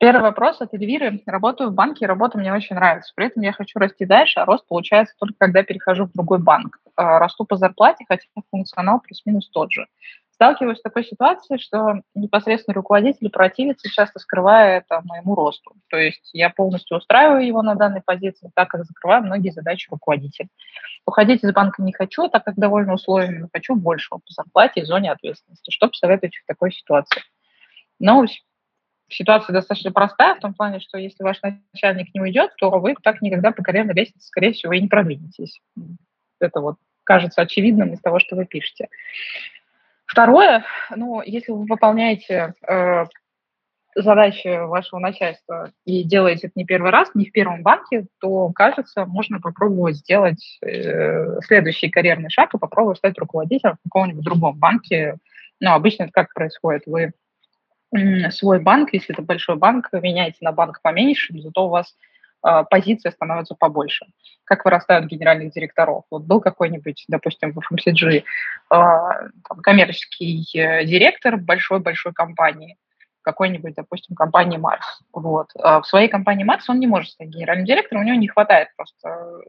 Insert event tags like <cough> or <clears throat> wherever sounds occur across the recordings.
Первый вопрос от Эльвиры. Работаю в банке, работа мне очень нравится. При этом я хочу расти дальше, а рост получается только когда перехожу в другой банк. А, расту по зарплате, хотя функционал плюс-минус тот же. Сталкиваюсь с такой ситуацией, что непосредственно руководитель противится, часто скрывая это моему росту. То есть я полностью устраиваю его на данной позиции, так как закрываю многие задачи руководителя. Уходить из банка не хочу, так как довольно условиями, но хочу большего по зарплате и зоне ответственности. Что посоветуете в такой ситуации? Но ситуация достаточно простая в том плане, что если ваш начальник не уйдет, то вы так никогда по карьерной лестнице, скорее всего, и не продвинетесь. Это вот кажется очевидным из того, что вы пишете. Второе, ну, если вы выполняете э, задачи вашего начальства и делаете это не первый раз, не в первом банке, то, кажется, можно попробовать сделать э, следующий карьерный шаг и попробовать стать руководителем в каком-нибудь другом банке. Ну, обычно это как происходит? Вы свой банк, если это большой банк, меняете на банк поменьше, зато у вас э, позиция становится побольше. Как вырастают генеральных директоров. Вот был какой-нибудь, допустим, в FMCG э, там, коммерческий э, директор большой-большой компании, какой-нибудь, допустим, компании Марс. Вот. А в своей компании Марс он не может стать генеральным директором, у него не хватает просто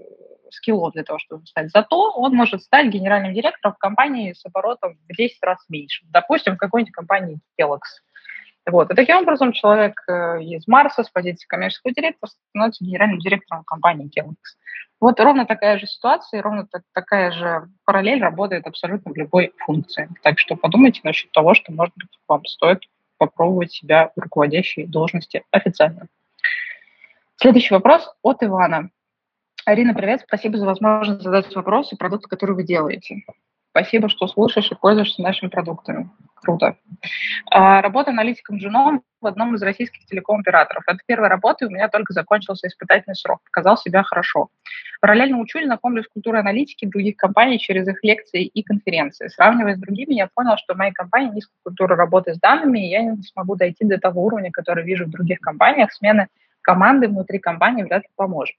скиллов для того, чтобы стать. Зато он может стать генеральным директором в компании с оборотом в 10 раз меньше. Допустим, в какой-нибудь компании Kellogg's вот. И таким образом человек э, из Марса с позиции коммерческого директора становится генеральным директором компании Kellogg's. Вот ровно такая же ситуация, ровно так, такая же параллель работает абсолютно в любой функции. Так что подумайте насчет того, что, может быть, вам стоит попробовать себя в руководящей должности официально. Следующий вопрос от Ивана. Арина, привет, спасибо за возможность задать вопросы продукты, которые вы делаете. Спасибо, что слушаешь и пользуешься нашими продуктами. Круто. А, работа аналитиком джуном в одном из российских телеком-операторов. Это первая работа, и у меня только закончился испытательный срок. Показал себя хорошо. Параллельно учусь, знакомлюсь с культурой аналитики других компаний через их лекции и конференции. Сравнивая с другими, я понял, что в моей компании низкая культура работы с данными, и я не смогу дойти до того уровня, который вижу в других компаниях. Смены команды внутри компании вряд ли поможет.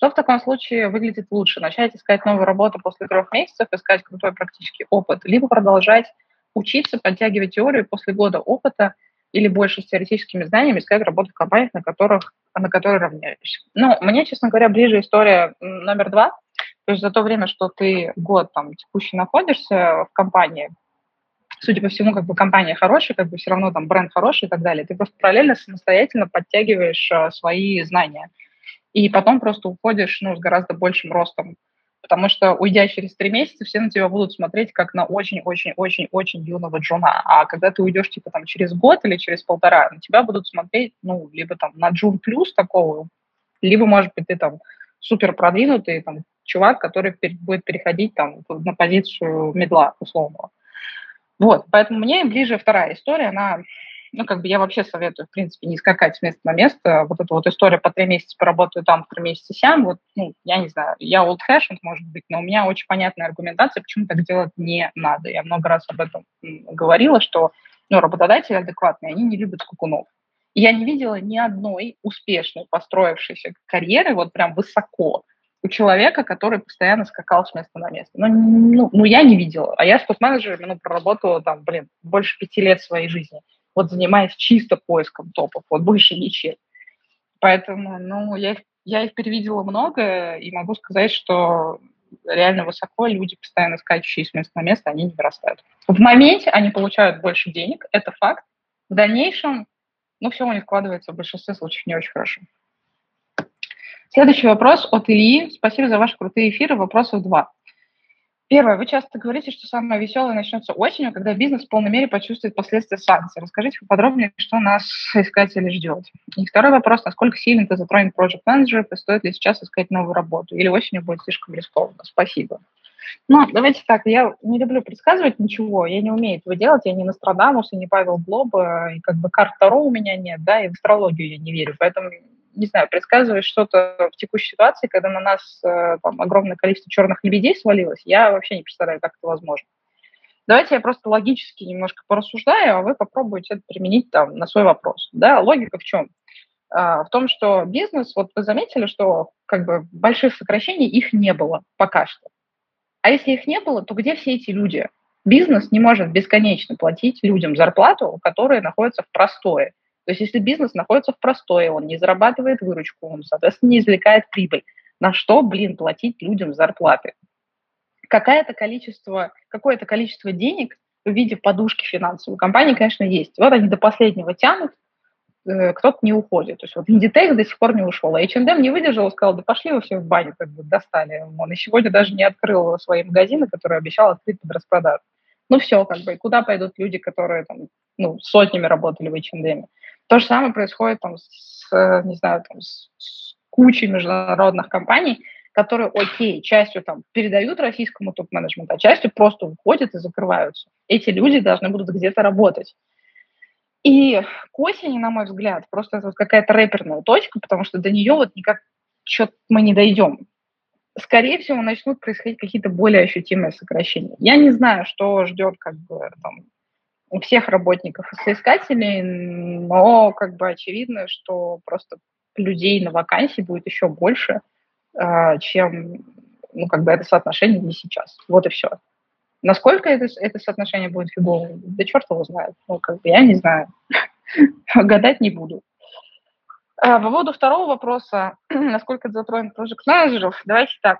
Что в таком случае выглядит лучше? Начать искать новую работу после трех месяцев, искать крутой практический опыт, либо продолжать учиться, подтягивать теорию после года опыта или больше с теоретическими знаниями искать работу в компаниях, на, которых, на которые равняюсь. Ну, мне, честно говоря, ближе история номер два. То есть за то время, что ты год там текущий находишься в компании, судя по всему, как бы компания хорошая, как бы все равно там бренд хороший и так далее, ты просто параллельно самостоятельно подтягиваешь э, свои знания и потом просто уходишь ну, с гораздо большим ростом. Потому что, уйдя через три месяца, все на тебя будут смотреть как на очень-очень-очень-очень юного джуна. А когда ты уйдешь, типа, там, через год или через полтора, на тебя будут смотреть, ну, либо там на джун плюс такого, либо, может быть, ты там супер продвинутый там, чувак, который будет переходить там на позицию медла условного. Вот, поэтому мне ближе вторая история, она ну, как бы я вообще советую, в принципе, не скакать с места на место. Вот эта вот история по три месяца поработаю там, три месяца сям, вот, ну, я не знаю, я old-fashioned, может быть, но у меня очень понятная аргументация, почему так делать не надо. Я много раз об этом говорила, что ну, работодатели адекватные, они не любят скукунов. Я не видела ни одной успешной построившейся карьеры вот прям высоко у человека, который постоянно скакал с места на место. Ну, ну, ну я не видела. А я с топ-менеджерами ну, проработала там, блин, больше пяти лет своей жизни. Вот занимаясь чисто поиском топов, вот больше ничем. Поэтому, ну, я их, я их перевидела много, и могу сказать, что реально высоко люди, постоянно скачущие с места на место, они не вырастают. В моменте они получают больше денег, это факт. В дальнейшем, ну, все у них складывается в большинстве случаев не очень хорошо. Следующий вопрос от Ильи. Спасибо за ваши крутые эфиры. Вопросов два. Первое. Вы часто говорите, что самое веселое начнется осенью, когда бизнес в полной мере почувствует последствия санкций. Расскажите поподробнее, что нас искатели ждет. И второй вопрос. Насколько сильно это затронет Project Manager, и стоит ли сейчас искать новую работу? Или осенью будет слишком рискованно? Спасибо. Ну, давайте так, я не люблю предсказывать ничего, я не умею этого делать, я не Нострадамус и не Павел Блоба, и как бы карт Таро у меня нет, да, и в астрологию я не верю, поэтому не знаю, предсказывать что-то в текущей ситуации, когда на нас э, там, огромное количество черных лебедей свалилось, я вообще не представляю, как это возможно. Давайте я просто логически немножко порассуждаю, а вы попробуйте это применить там на свой вопрос. Да, логика в чем? А, в том, что бизнес, вот вы заметили, что как бы больших сокращений их не было пока что. А если их не было, то где все эти люди? Бизнес не может бесконечно платить людям зарплату, которые находятся в простое. То есть если бизнес находится в простое, он не зарабатывает выручку, он, соответственно, не извлекает прибыль, на что, блин, платить людям зарплаты? Какое-то количество, какое-то количество денег в виде подушки финансовой компании, конечно, есть. Вот они до последнего тянут, э, кто-то не уходит. То есть вот Inditex до сих пор не ушел, а H&M не выдержал сказал, да пошли вы все в баню, как бы достали. Он и сегодня даже не открыл свои магазины, которые обещал открыть под распродажу. Ну все, как бы, куда пойдут люди, которые там, ну, сотнями работали в H&M? То же самое происходит там с, не знаю, там, с, с кучей международных компаний, которые, окей, частью там передают российскому топ-менеджменту, а частью просто уходят и закрываются. Эти люди должны будут где-то работать. И к осени, на мой взгляд, просто это вот какая-то рэперная точка, потому что до нее вот никак что-то мы не дойдем. Скорее всего, начнут происходить какие-то более ощутимые сокращения. Я не знаю, что ждет как бы там всех работников и соискателей, но как бы очевидно, что просто людей на вакансии будет еще больше, а, чем ну, как бы это соотношение не сейчас. Вот и все. Насколько это, это соотношение будет фиговым, да черт его знает. Ну, как бы я не знаю. <laughs> Гадать не буду. А, по поводу второго вопроса, <clears throat> насколько это затронет project менеджеров, давайте так.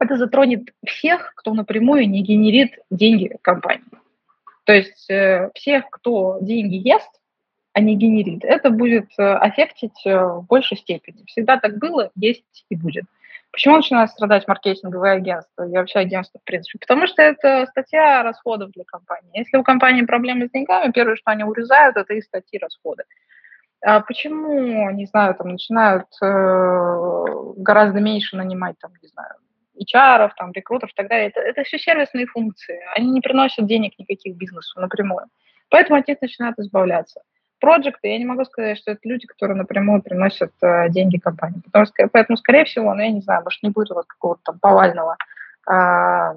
Это затронет всех, кто напрямую не генерит деньги компании. То есть э, всех, кто деньги ест, а не генерит, это будет э, аффектить э, в большей степени. Всегда так было, есть и будет. Почему начинают страдать маркетинговые агентства и вообще агентства в принципе? Потому что это статья расходов для компании. Если у компании проблемы с деньгами, первое, что они урезают, это и статьи расходы. А почему, не знаю, там начинают э, гораздо меньше нанимать, там, не знаю, HR, там, рекрутеров и так далее. Это, это все сервисные функции. Они не приносят денег никаких бизнесу напрямую. Поэтому от них начинают избавляться. Проекты, я не могу сказать, что это люди, которые напрямую приносят э, деньги компании. Потому что, поэтому, скорее всего, ну, я не знаю, может, не будет у вас какого-то там повального э,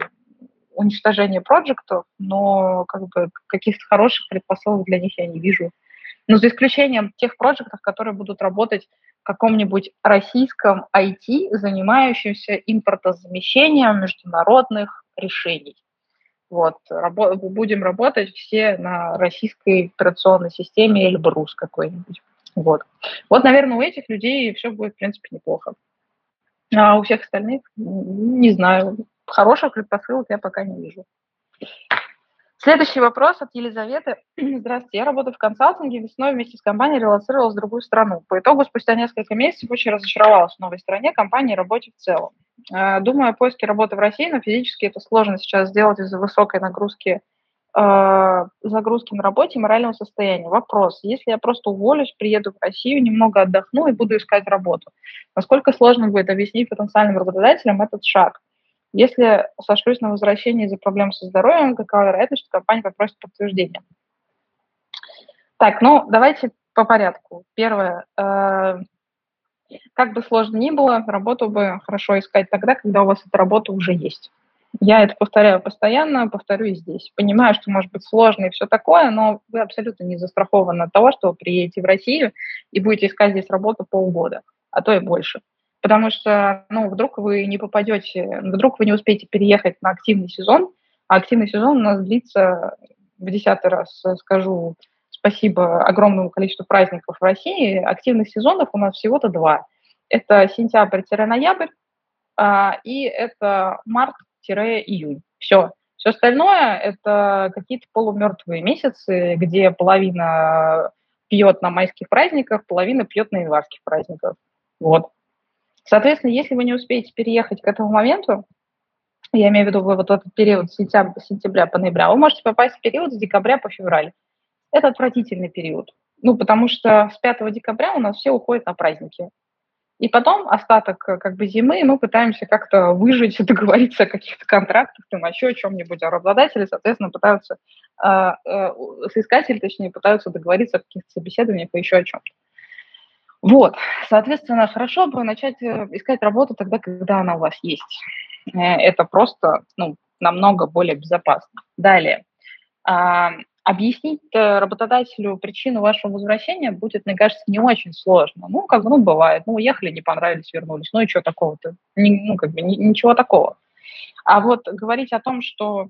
уничтожения проектов, но как бы каких-то хороших предпосылок для них я не вижу. Но за исключением тех проектов, которые будут работать каком-нибудь российском IT, занимающемся импортозамещением международных решений. Вот, рабо- будем работать все на российской операционной системе Эльбрус какой-нибудь. Вот. вот, наверное, у этих людей все будет, в принципе, неплохо. А у всех остальных, не знаю, хороших предпосылок я пока не вижу. Следующий вопрос от Елизаветы. <clears throat> Здравствуйте, я работаю в консалтинге, весной вместе с компанией релацировалась в другую страну. По итогу, спустя несколько месяцев очень разочаровалась в новой стране, компании и работе в целом. Э, думаю о поиске работы в России, но физически это сложно сейчас сделать из-за высокой нагрузки э, загрузки на работе и морального состояния. Вопрос, если я просто уволюсь, приеду в Россию, немного отдохну и буду искать работу, насколько сложно будет объяснить потенциальным работодателям этот шаг? Если сошлюсь на возвращение из-за проблем со здоровьем, какова вероятность, что компания попросит подтверждение? Так, ну, давайте по порядку. Первое. Э, как бы сложно ни было, работу бы хорошо искать тогда, когда у вас эта работа уже есть. Я это повторяю постоянно, повторю и здесь. Понимаю, что может быть сложно и все такое, но вы абсолютно не застрахованы от того, что вы приедете в Россию и будете искать здесь работу полгода, а то и больше. Потому что, ну, вдруг вы не попадете, вдруг вы не успеете переехать на активный сезон, а активный сезон у нас длится, в десятый раз скажу спасибо огромному количеству праздников в России, активных сезонов у нас всего-то два. Это сентябрь-ноябрь, а, и это март-июнь. Все. Все остальное – это какие-то полумертвые месяцы, где половина пьет на майских праздниках, половина пьет на январских праздниках. Вот. Соответственно, если вы не успеете переехать к этому моменту, я имею в виду вот этот период сентября, сентября по ноября, вы можете попасть в период с декабря по февраль. Это отвратительный период. Ну, потому что с 5 декабря у нас все уходят на праздники. И потом остаток как бы зимы мы пытаемся как-то выжить, <laughs> договориться о каких-то контрактах, там еще о чем-нибудь, а работодатели, соответственно, пытаются, э, э, соискатели, точнее, пытаются договориться о каких-то собеседованиях и еще о чем-то. Вот, соответственно, хорошо бы начать э, искать работу тогда, когда она у вас есть. Э, это просто, ну, намного более безопасно. Далее. Объяснить э, работодателю причину вашего возвращения будет, мне кажется, не очень сложно. Ну, как бы, ну, бывает. Ну, уехали, не понравились, вернулись. Ну, и что такого-то? ну, как бы, ничего такого. А вот говорить о том, что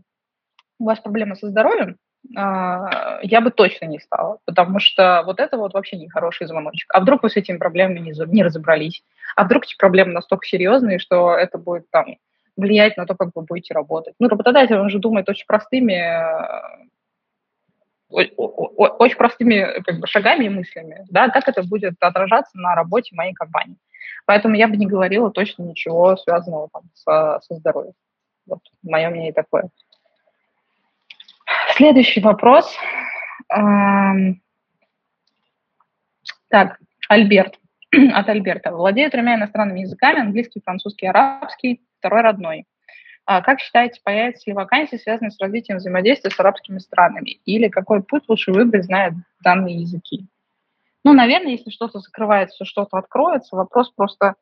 у вас проблемы со здоровьем, а, я бы точно не стала, потому что вот это вот вообще не хороший звоночек. А вдруг вы с этими проблемами не, не разобрались? А вдруг эти проблемы настолько серьезные, что это будет там влиять на то, как вы будете работать? Ну, работодатель, он же думает очень простыми очень простыми как бы, шагами и мыслями, да, как это будет отражаться на работе моей компании. Поэтому я бы не говорила точно ничего связанного там, со, со здоровьем. Вот мое мнение такое. Следующий вопрос. Эм... Так, Альберт. <clears throat> От Альберта. Владею тремя иностранными языками, английский, французский, арабский, второй родной. А как считаете, появятся ли вакансии, связанные с развитием взаимодействия с арабскими странами? Или какой путь лучше выбрать, зная данные языки? Ну, наверное, если что-то закрывается, что-то откроется, вопрос просто,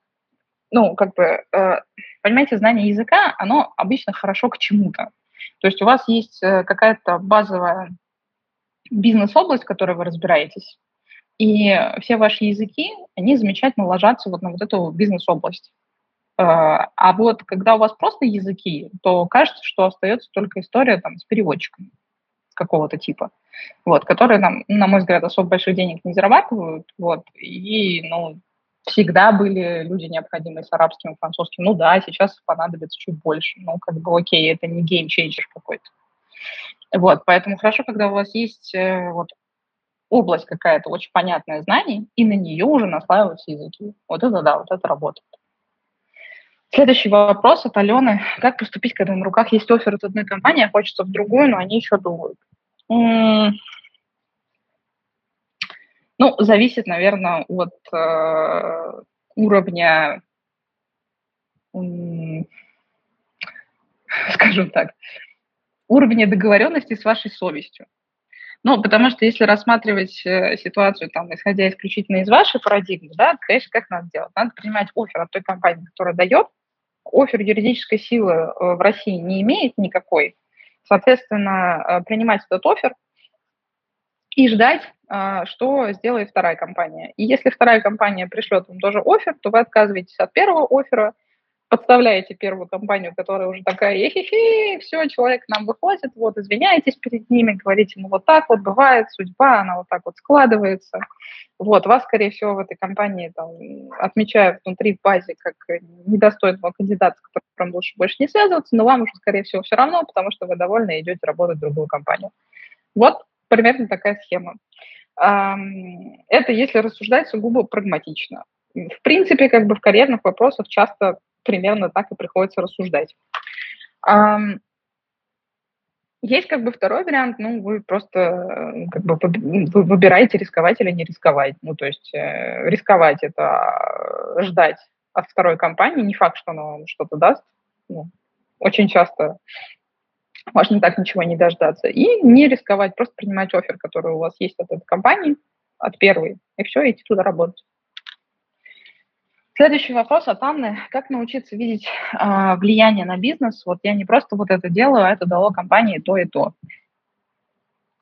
ну, как бы, э, понимаете, знание языка, оно обычно хорошо к чему-то. То есть у вас есть э, какая-то базовая бизнес-область, в которой вы разбираетесь, и все ваши языки, они замечательно ложатся вот на вот эту бизнес-область. А, а вот когда у вас просто языки, то кажется, что остается только история там, с переводчиком какого-то типа, вот, которые, нам, на мой взгляд, особо больших денег не зарабатывают, вот, и, ну, всегда были люди необходимые с арабским и французским. Ну да, сейчас понадобится чуть больше. Ну, как бы окей, это не game changer какой-то. Вот, поэтому хорошо, когда у вас есть э, вот область какая-то очень понятная знаний, и на нее уже наслаиваются языки. Вот это да, вот это работает. Следующий вопрос от Алены. Как поступить, когда на руках есть оффер от одной компании, а хочется в другую, но они еще думают? Ну, зависит, наверное, от э, уровня, э, <laughs> скажем так, уровня договоренности с вашей совестью. Ну, потому что если рассматривать э, ситуацию, там, исходя исключительно из вашей парадигмы, да, конечно, как надо делать? Надо принимать офер от той компании, которая дает, офер юридической силы э, в России не имеет никакой, соответственно, э, принимать этот офер и ждать, э, что сделает вторая компания. И если вторая компания пришлет вам тоже офер, то вы отказываетесь от первого оффера, подставляете первую компанию, которая уже такая, эхе все, человек к нам выходит, вот, извиняетесь перед ними, говорите, ну, вот так вот бывает, судьба, она вот так вот складывается. Вот, вас, скорее всего, в этой компании там, отмечают внутри в базе как недостойного кандидата, с которым лучше больше не связываться, но вам уже, скорее всего, все равно, потому что вы довольны и идете работать в другую компанию. Вот примерно такая схема. Это если рассуждать сугубо прагматично. В принципе, как бы в карьерных вопросах часто примерно так и приходится рассуждать. Есть как бы второй вариант, ну, вы просто э, как бы вы выбираете рисковать или не рисковать. Ну, то есть э, рисковать – это ждать от второй компании, не факт, что она вам что-то даст. Ну, очень часто можно так ничего не дождаться. И не рисковать, просто принимать офер, который у вас есть от этой компании, от первой, и все, идти туда работать. Следующий вопрос от Анны. Как научиться видеть э, влияние на бизнес? Вот я не просто вот это делаю, а это дало компании то и то.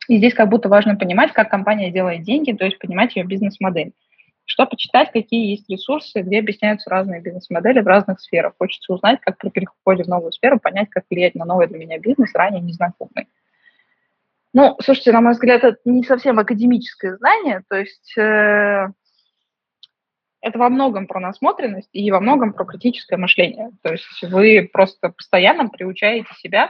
И здесь как будто важно понимать, как компания делает деньги, то есть понимать ее бизнес-модель. Что почитать, какие есть ресурсы, где объясняются разные бизнес-модели в разных сферах. Хочется узнать, как при переходе в новую сферу понять, как влиять на новый для меня бизнес, ранее незнакомый. Ну, слушайте, на мой взгляд, это не совсем академическое знание, то есть э, это во многом про насмотренность и во многом про критическое мышление. То есть вы просто постоянно приучаете себя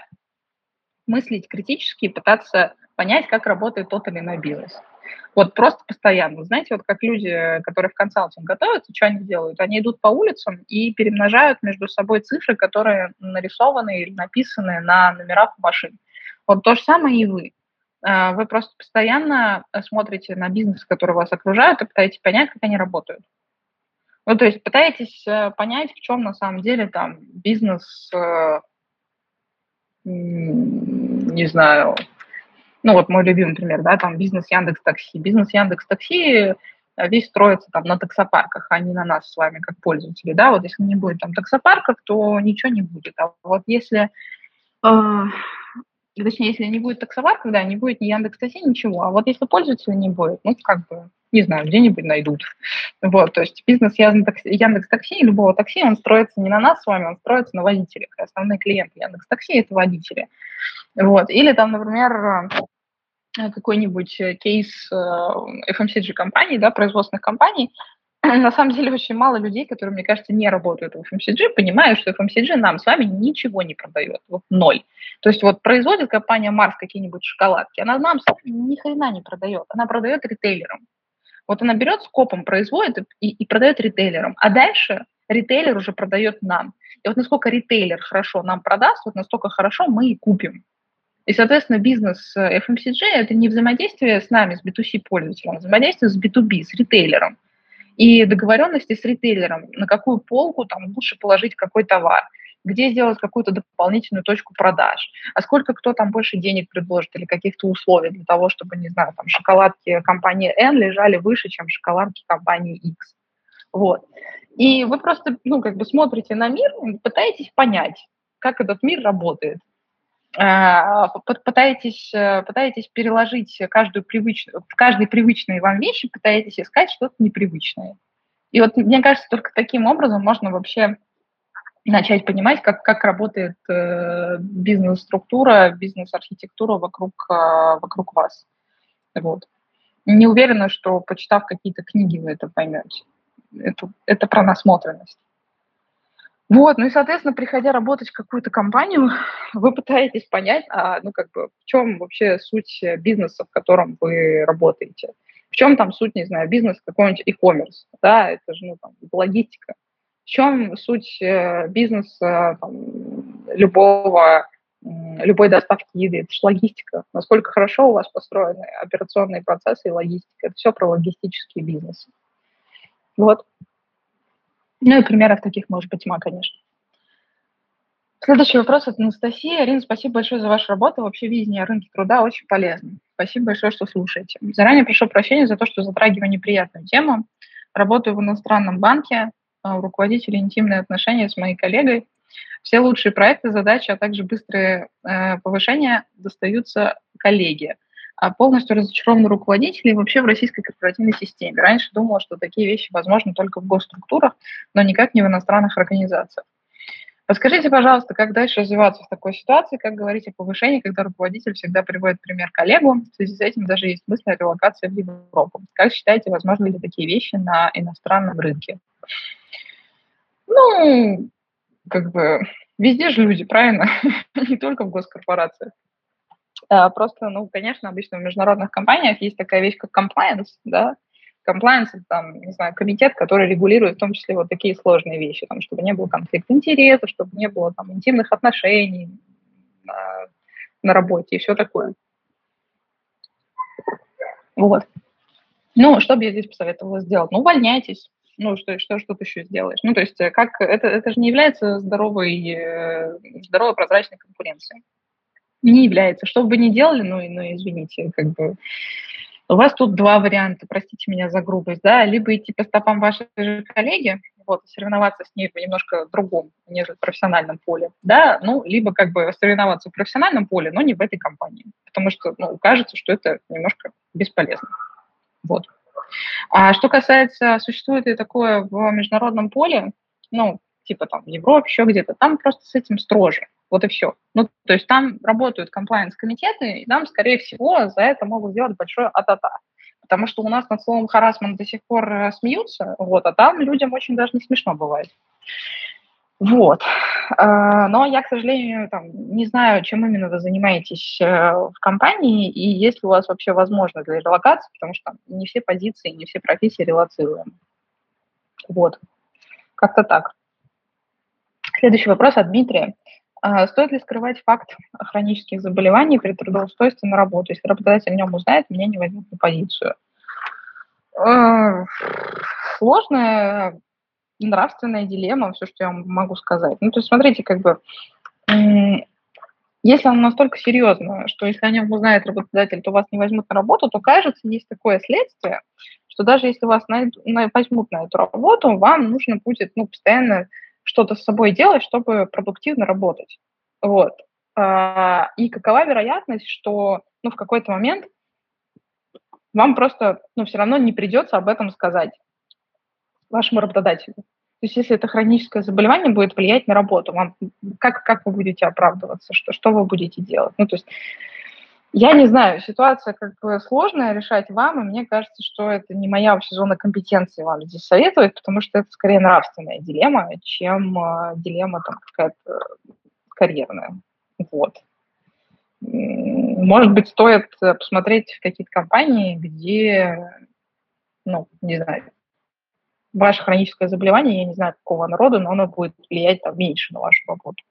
мыслить критически и пытаться понять, как работает тот или иной бизнес. Вот просто постоянно. Знаете, вот как люди, которые в консалтинг готовятся, что они делают? Они идут по улицам и перемножают между собой цифры, которые нарисованы или написаны на номерах машин. Вот то же самое и вы. А, вы просто постоянно смотрите на бизнес, который вас окружает, и пытаетесь понять, как они работают. Ну, то есть пытаетесь э, понять, в чем на самом деле там бизнес, э, не знаю, ну вот мой любимый пример, да, там бизнес Яндекс Такси. Бизнес Яндекс Такси э, весь строится там на таксопарках, а не на нас с вами как пользователи, да, вот если не будет там таксопарков, то ничего не будет, а вот если, э, точнее, если не будет таксопарков, да, не будет ни Яндекс Такси, ничего, а вот если пользователя не будет, ну, как бы не знаю, где-нибудь найдут. Вот, то есть бизнес Яндекс Такси, любого такси, он строится не на нас с вами, он строится на водителях. Основные клиенты Яндекс Такси – это водители. Вот. Или там, например, какой-нибудь кейс FMCG компаний, да, производственных компаний, <clears throat> на самом деле очень мало людей, которые, мне кажется, не работают в FMCG, понимают, что FMCG нам с вами ничего не продает, вот ноль. То есть вот производит компания Марс какие-нибудь шоколадки, она нам с вами ни хрена не продает, она продает ритейлерам. Вот она берет скопом, производит и, и продает ритейлерам, а дальше ритейлер уже продает нам. И вот насколько ритейлер хорошо нам продаст, вот настолько хорошо мы и купим. И, соответственно, бизнес FMCG – это не взаимодействие с нами, с B2C-пользователем, а взаимодействие с B2B, с ритейлером. И договоренности с ритейлером, на какую полку там лучше положить какой товар – где сделать какую-то дополнительную точку продаж, а сколько кто там больше денег предложит или каких-то условий для того, чтобы, не знаю, там шоколадки компании N лежали выше, чем шоколадки компании X. Вот. И вы просто, ну, как бы смотрите на мир пытаетесь понять, как этот мир работает. А, пытаетесь, пытаетесь переложить каждую привычную, в каждой привычной вам вещи пытаетесь искать что-то непривычное. И вот мне кажется, только таким образом можно вообще начать понимать, как, как работает э, бизнес-структура, бизнес-архитектура вокруг, э, вокруг вас. Вот. Не уверена, что, почитав какие-то книги, вы это поймете. Это, это про насмотренность. Вот, ну и, соответственно, приходя работать в какую-то компанию, <laughs> вы пытаетесь понять, а, ну, как бы, в чем вообще суть бизнеса, в котором вы работаете. В чем там суть, не знаю, бизнес какой-нибудь e-commerce, да, это же, ну, там, логистика. В чем суть э, бизнеса там, любого, любой доставки еды? Это же логистика. Насколько хорошо у вас построены операционные процессы и логистика. Это все про логистический бизнес. Вот. Ну и примеров таких может быть тьма, конечно. Следующий вопрос от Анастасии. Арина, спасибо большое за вашу работу. Вообще видение рынка труда очень полезно. Спасибо большое, что слушаете. Заранее прошу прощения за то, что затрагиваю неприятную тему. Работаю в иностранном банке, а, у руководителя интимные отношения с моей коллегой. Все лучшие проекты, задачи, а также быстрые э, повышения достаются коллеге. А полностью разочарованы руководители и вообще в российской корпоративной системе. Раньше думала, что такие вещи возможны только в госструктурах, но никак не в иностранных организациях. Подскажите, пожалуйста, как дальше развиваться в такой ситуации, как говорить о повышении, когда руководитель всегда приводит пример коллегу, в связи с этим даже есть мысль о релокации в Европу. Как считаете, возможны ли такие вещи на иностранном рынке? Ну, как бы везде же люди, правильно? <laughs> Не только в госкорпорациях. А, просто, ну, конечно, обычно в международных компаниях есть такая вещь, как compliance, да, compliance – там, не знаю, комитет, который регулирует в том числе вот такие сложные вещи, там, чтобы не было конфликта интересов, чтобы не было там интимных отношений на, на работе и все такое. Вот. Ну, что бы я здесь посоветовала сделать? Ну, увольняйтесь, ну, что, что, что ты еще сделаешь? Ну, то есть э, как это, это же не является здоровой, э, здоровой прозрачной конкуренцией. Не является. Что бы ни делали, ну, ну, извините, как бы у вас тут два варианта, простите меня за грубость, да, либо идти по стопам вашей же коллеги, вот, соревноваться с ней в немножко другом, нежели в профессиональном поле, да, ну, либо как бы соревноваться в профессиональном поле, но не в этой компании, потому что, ну, кажется, что это немножко бесполезно. Вот. А что касается, существует ли такое в международном поле, ну, типа там в Европе, еще где-то, там просто с этим строже. Вот и все. Ну, то есть там работают комплайенс-комитеты, и там, скорее всего, за это могут сделать большое атата. Потому что у нас над словом харасмент до сих пор э, смеются, вот, а там людям очень даже не смешно бывает. Вот. Э, но я, к сожалению, там, не знаю, чем именно вы занимаетесь э, в компании и есть ли у вас вообще возможность для релокации, потому что не все позиции, не все профессии релацируем. Вот. Как-то так. Следующий вопрос от Дмитрия. А, стоит ли скрывать факт хронических заболеваний при трудоустройстве на работу? Если работодатель о нем узнает, меня не возьмут на позицию. А, сложная нравственная дилемма, все, что я вам могу сказать. Ну, то есть, смотрите, как бы, если он настолько серьезно, что если о нем узнает работодатель, то вас не возьмут на работу, то, кажется, есть такое следствие, что даже если вас найдут, возьмут на эту работу, вам нужно будет ну, постоянно что-то с собой делать, чтобы продуктивно работать. Вот. А, и какова вероятность, что ну, в какой-то момент вам просто ну, все равно не придется об этом сказать вашему работодателю. То есть если это хроническое заболевание будет влиять на работу, вам, как, как вы будете оправдываться, что, что вы будете делать? Ну, то есть я не знаю, ситуация как бы сложная решать вам, и мне кажется, что это не моя вообще зона компетенции вам здесь советовать, потому что это скорее нравственная дилемма, чем э, дилемма там какая-то карьерная. Вот. Может быть, стоит посмотреть в какие-то компании, где, ну, не знаю, ваше хроническое заболевание, я не знаю, какого народа, но оно будет влиять там меньше на вашу работу.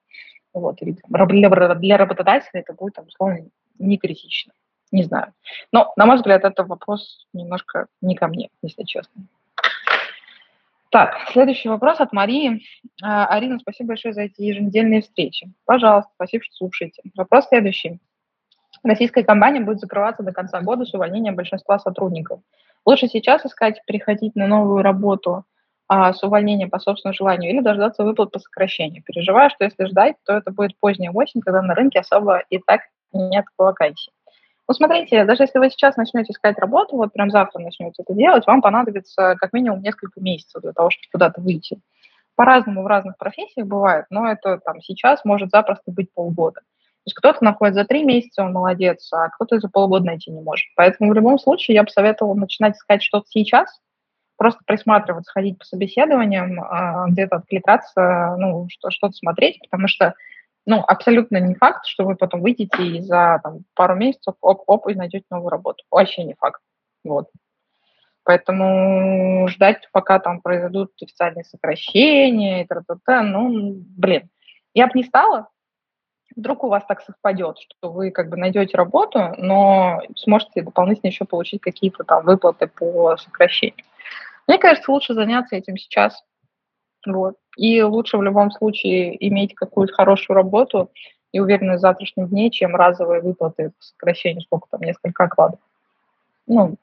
Вот. Или для, для работодателя это будет, там, условно, не критично. Не знаю. Но, на мой взгляд, это вопрос немножко не ко мне, если честно. Так, следующий вопрос от Марии. А, Арина, спасибо большое за эти еженедельные встречи. Пожалуйста, спасибо, что слушаете. Вопрос следующий. Российская компания будет закрываться до конца года с увольнением большинства сотрудников. Лучше сейчас искать, переходить на новую работу а, с увольнением по собственному желанию или дождаться выплат по сокращению. Переживаю, что если ждать, то это будет поздняя осень, когда на рынке особо и так нет вакансий. Ну, смотрите, даже если вы сейчас начнете искать работу, вот прям завтра начнете это делать, вам понадобится как минимум несколько месяцев для того, чтобы куда-то выйти. По-разному в разных профессиях бывает, но это там сейчас может запросто быть полгода. То есть кто-то находит за три месяца, он молодец, а кто-то за полгода найти не может. Поэтому в любом случае я бы советовала начинать искать что-то сейчас, просто присматриваться, ходить по собеседованиям, а, где-то откликаться, ну, что-то смотреть, потому что ну, абсолютно не факт, что вы потом выйдете и за там, пару месяцев оп-оп и найдете новую работу. Вообще не факт. Вот. Поэтому ждать, пока там произойдут официальные сокращения и т.т. ну, блин, я бы не стала. Вдруг у вас так совпадет, что вы как бы найдете работу, но сможете дополнительно еще получить какие-то там выплаты по сокращению. Мне кажется, лучше заняться этим сейчас, вот. И лучше в любом случае иметь какую-то хорошую работу и уверенность в завтрашнем дне, чем разовые выплаты по сокращению, сколько там, несколько окладов. Ну,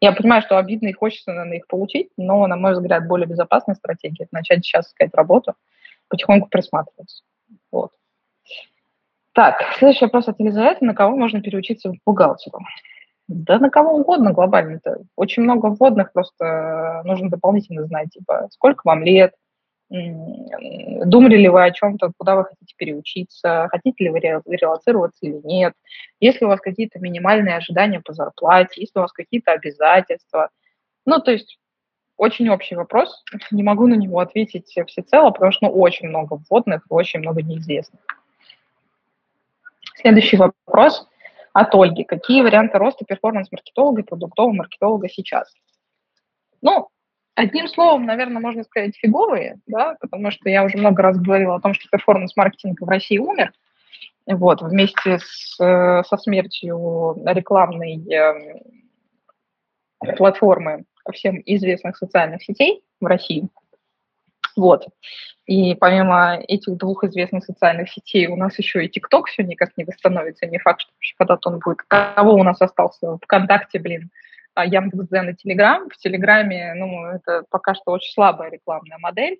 я понимаю, что обидно и хочется, наверное, их получить, но, на мой взгляд, более безопасная стратегия – начать сейчас искать работу, потихоньку присматриваться. Вот. Так, следующий вопрос от Елизаветы. На кого можно переучиться в бухгалтеру? Да на кого угодно глобально-то. Очень много вводных, просто нужно дополнительно знать, типа, сколько вам лет, Думали ли вы о чем-то, куда вы хотите переучиться, хотите ли вы релацироваться или нет, есть ли у вас какие-то минимальные ожидания по зарплате, есть ли у вас какие-то обязательства. Ну, то есть очень общий вопрос, <laughs> не могу на него ответить всецело, потому что ну, очень много вводных и очень много неизвестных. Следующий вопрос от Ольги. Какие варианты роста перформанс-маркетолога и продуктового маркетолога сейчас? Ну, Одним словом, наверное, можно сказать фиговые, да, потому что я уже много раз говорила о том, что перформанс-маркетинг в России умер, вот, вместе с, со смертью рекламной э, платформы всем известных социальных сетей в России. Вот. И помимо этих двух известных социальных сетей у нас еще и ТикТок все никак не восстановится. Не факт, что вообще когда-то он будет. Кого у нас остался? ВКонтакте, блин, Яндекс.Дзен и Телеграм. В Телеграме, ну, это пока что очень слабая рекламная модель,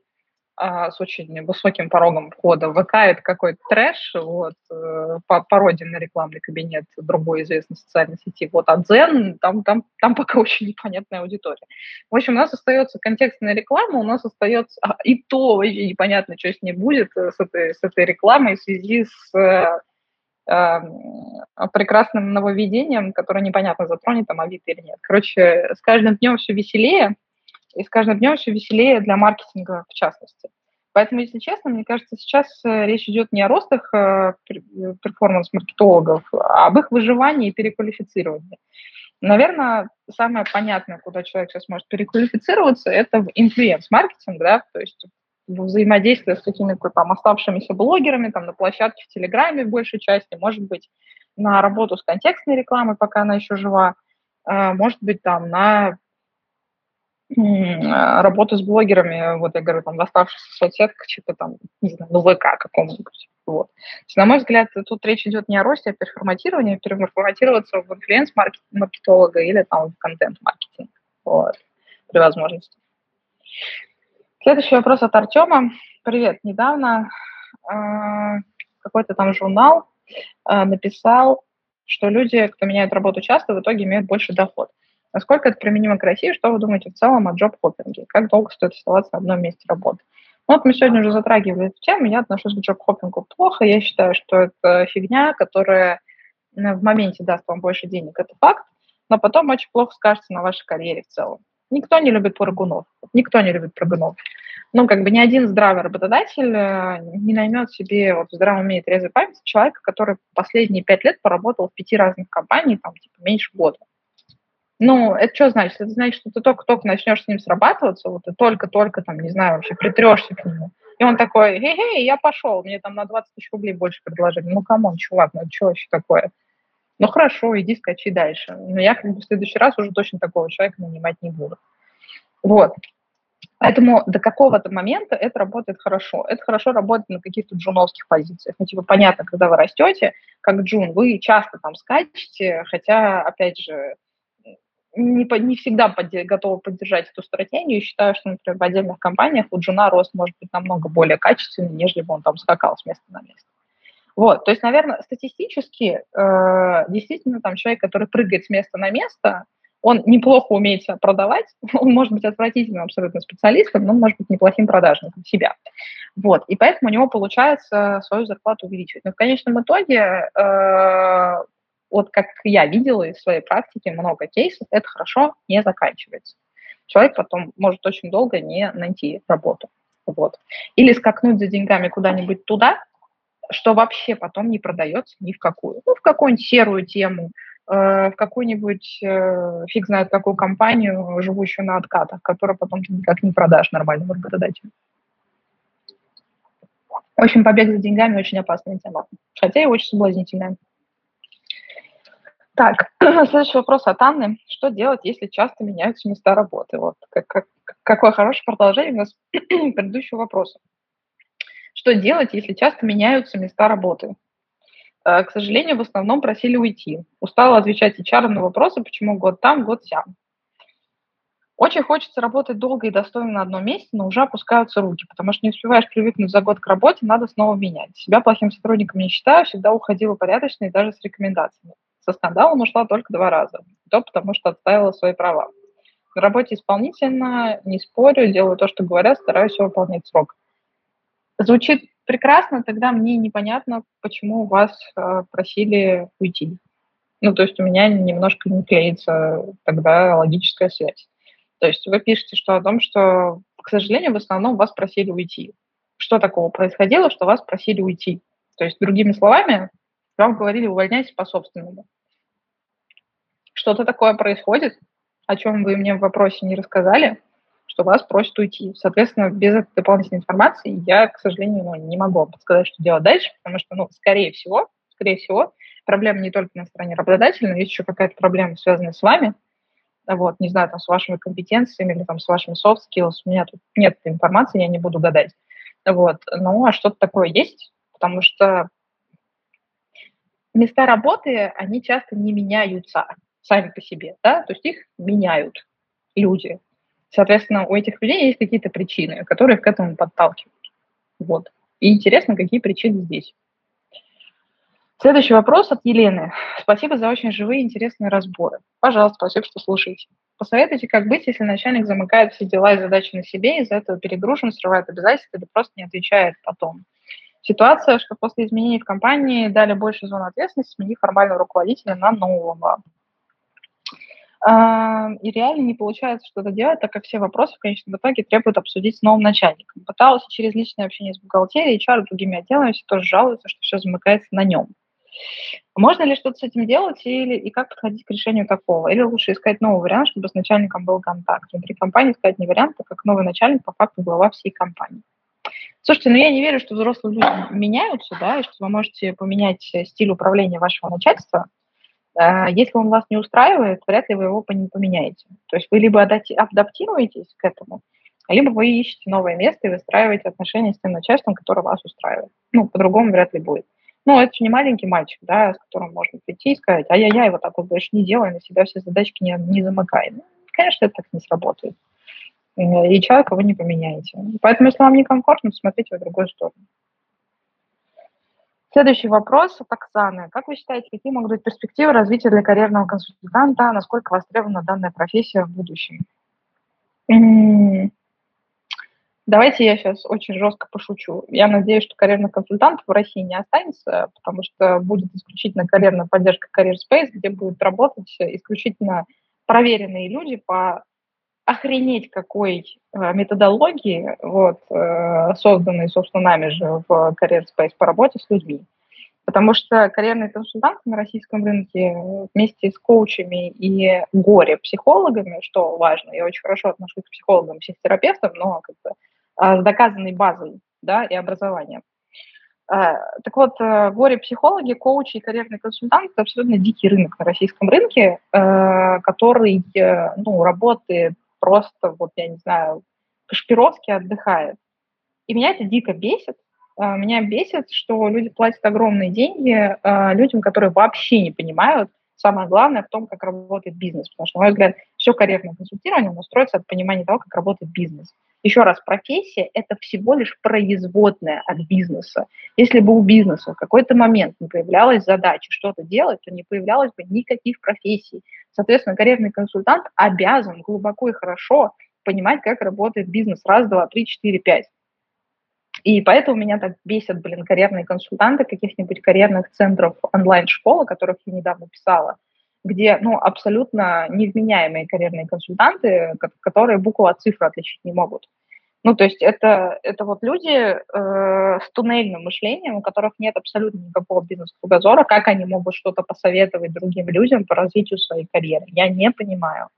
а, с очень высоким порогом входа. ВК – это какой-то трэш, вот, э, пародия на рекламный кабинет другой известной социальной сети. Вот, а Дзен, там, там, там пока <laughs> очень непонятная аудитория. В общем, у нас остается контекстная реклама, у нас остается, а, и то вообще непонятно, что с ней будет, э, с этой, с этой рекламой в связи с э, прекрасным нововведением, которое непонятно затронет там Авито или нет. Короче, с каждым днем все веселее, и с каждым днем все веселее для маркетинга в частности. Поэтому, если честно, мне кажется, сейчас э, речь идет не о ростах э, перформанс-маркетологов, а об их выживании и переквалифицировании. Наверное, самое понятное, куда человек сейчас может переквалифицироваться, это в инфлюенс-маркетинг, да, то есть взаимодействие с какими-то там оставшимися блогерами, там на площадке в Телеграме в большей части, может быть, на работу с контекстной рекламой, пока она еще жива, э, может быть, там на а, работу с блогерами, вот я говорю, там, в оставшихся соцсетках, что-то там, не знаю, ну, ВК какому-нибудь. Вот. на мой взгляд, тут речь идет не о росте, а о переформатировании, переформатироваться в инфлюенс-маркетолога или там в контент-маркетинг, вот, при возможности. Следующий вопрос от Артема. Привет. Недавно э, какой-то там журнал э, написал, что люди, кто меняет работу часто, в итоге имеют больше доход. Насколько это применимо к России? Что вы думаете в целом о джоб-хоппинге? Как долго стоит оставаться на одном месте работы? Ну, вот мы сегодня уже затрагивали эту тему. Я отношусь к джоб-хоппингу плохо. Я считаю, что это фигня, которая в моменте даст вам больше денег. Это факт. Но потом очень плохо скажется на вашей карьере в целом. Никто не любит прыгунов. Никто не любит прыгунов. Ну, как бы ни один здравый работодатель э, не наймет себе вот в здравом уме и трезвой памяти человека, который последние пять лет поработал в пяти разных компаниях, там, типа, меньше года. Ну, это что значит? Это значит, что ты только-только начнешь с ним срабатываться, вот ты только-только, там, не знаю, вообще притрешься к нему. И он такой, эй, я пошел, мне там на 20 тысяч рублей больше предложили. Ну, come on, чувак, ну, что вообще такое? Ну, хорошо, иди скачи дальше. Но я как бы в следующий раз уже точно такого человека нанимать не буду. Вот. Поэтому до какого-то момента это работает хорошо. Это хорошо работает на каких-то джуновских позициях. Ну, типа, понятно, когда вы растете, как джун, вы часто там скачете, хотя, опять же, не, не всегда подде- готова поддержать эту стратегию. Считаю, что, например, в отдельных компаниях у Джуна рост может быть намного более качественный, нежели бы он там скакал с места на место. Вот, то есть, наверное, статистически э, действительно там человек, который прыгает с места на место, он неплохо умеет себя продавать, <laughs> он может быть отвратительным абсолютно специалистом, но он может быть неплохим продажником себя. Вот, и поэтому у него получается свою зарплату увеличивать. Но в конечном итоге э, вот как я видела из своей практики много кейсов, это хорошо не заканчивается. Человек потом может очень долго не найти работу. Вот. Или скакнуть за деньгами куда-нибудь туда, что вообще потом не продается ни в какую. Ну, в какую-нибудь серую тему, э, в какую-нибудь, э, фиг знает какую компанию, живущую на откатах, которая потом никак не продашь нормальному работодателю. В общем, побег за деньгами очень опасная тема, хотя и очень соблазнительная. Так, <clears throat> следующий вопрос от Анны. Что делать, если часто меняются места работы? Вот как, как, какое хорошее продолжение у нас <clears throat> предыдущего вопроса. Что делать, если часто меняются места работы? Э, к сожалению, в основном просили уйти. Устала отвечать HR на вопросы, почему год там, год сям. Очень хочется работать долго и достойно на одном месте, но уже опускаются руки, потому что не успеваешь привыкнуть за год к работе, надо снова менять. Себя плохим сотрудником не считаю, всегда уходила порядочно и даже с рекомендациями. Со скандалом ушла только два раза. То потому что отставила свои права. На работе исполнительно, не спорю, делаю то, что говорят, стараюсь выполнять срок. Звучит прекрасно, тогда мне непонятно, почему вас э, просили уйти. Ну, то есть у меня немножко не клеится тогда логическая связь. То есть вы пишете, что о том, что, к сожалению, в основном вас просили уйти. Что такого происходило, что вас просили уйти? То есть, другими словами, вам говорили, увольняйтесь по собственному что-то такое происходит, о чем вы мне в вопросе не рассказали, что вас просят уйти. Соответственно, без этой дополнительной информации я, к сожалению, ну, не могу подсказать, что делать дальше, потому что, ну, скорее всего, скорее всего, проблема не только на стороне работодателя, но есть еще какая-то проблема, связанная с вами, вот, не знаю, там, с вашими компетенциями или там с вашими soft skills, у меня тут нет информации, я не буду гадать. Вот, ну, а что-то такое есть, потому что места работы, они часто не меняются сами по себе, да, то есть их меняют люди. Соответственно, у этих людей есть какие-то причины, которые к этому подталкивают. Вот. И интересно, какие причины здесь. Следующий вопрос от Елены. Спасибо за очень живые и интересные разборы. Пожалуйста, спасибо, что слушаете. Посоветуйте, как быть, если начальник замыкает все дела и задачи на себе, из-за этого перегружен, срывает обязательства или просто не отвечает потом. Ситуация, что после изменений в компании дали больше зон ответственности, сменив формального руководителя на нового. И реально не получается что-то делать, так как все вопросы в конечном итоге требуют обсудить с новым начальником. Пыталась через личное общение с бухгалтерией, HR, другими отделами, все тоже жалуются, что все замыкается на нем. Можно ли что-то с этим делать или и как подходить к решению такого? Или лучше искать новый вариант, чтобы с начальником был контакт? Внутри компании искать не вариант, так как новый начальник по факту глава всей компании. Слушайте, ну я не верю, что взрослые люди меняются, да, и что вы можете поменять стиль управления вашего начальства – если он вас не устраивает, вряд ли вы его поменяете. То есть вы либо адаптируетесь к этому, либо вы ищете новое место и выстраиваете отношения с тем начальством, которое вас устраивает. Ну, по-другому вряд ли будет. Ну, это же не маленький мальчик, да, с которым можно прийти и сказать, ай-яй-яй, вот так вот больше не делай, на себя все задачки не, не замыкай. Ну, конечно, это так не сработает. И человека вы не поменяете. Поэтому, если вам некомфортно, смотрите в другую сторону. Следующий вопрос от Оксаны. Как вы считаете, какие могут быть перспективы развития для карьерного консультанта? Насколько востребована данная профессия в будущем? Давайте я сейчас очень жестко пошучу. Я надеюсь, что карьерных консультантов в России не останется, потому что будет исключительно карьерная поддержка Career Space, где будут работать исключительно проверенные люди по охренеть какой э, методологии, вот, э, созданной, собственно, нами же в Career Space по работе с людьми. Потому что карьерные консультанты на российском рынке вместе с коучами и горе-психологами, что важно, я очень хорошо отношусь к психологам, психотерапевтам, но как бы а, с доказанной базой да, и образованием. А, так вот, э, горе-психологи, коучи и карьерные консультанты – это абсолютно дикий рынок на российском рынке, который ну, работает просто, вот я не знаю, Кашпировский отдыхает. И меня это дико бесит. А, меня бесит, что люди платят огромные деньги а, людям, которые вообще не понимают, самое главное в том, как работает бизнес. Потому что, на мой взгляд, все карьерное консультирование оно строится от понимания того, как работает бизнес. Еще раз, профессия – это всего лишь производная от бизнеса. Если бы у бизнеса в какой-то момент не появлялась задача что-то делать, то не появлялось бы никаких профессий. Соответственно, карьерный консультант обязан глубоко и хорошо понимать, как работает бизнес. Раз, два, три, четыре, пять. И поэтому меня так бесят, блин, карьерные консультанты каких-нибудь карьерных центров онлайн-школы, которых я недавно писала, где, ну, абсолютно невменяемые карьерные консультанты, которые букву от цифры отличить не могут. Ну, то есть это, это вот люди э, с туннельным мышлением, у которых нет абсолютно никакого бизнес-кругозора, как они могут что-то посоветовать другим людям по развитию своей карьеры. Я не понимаю.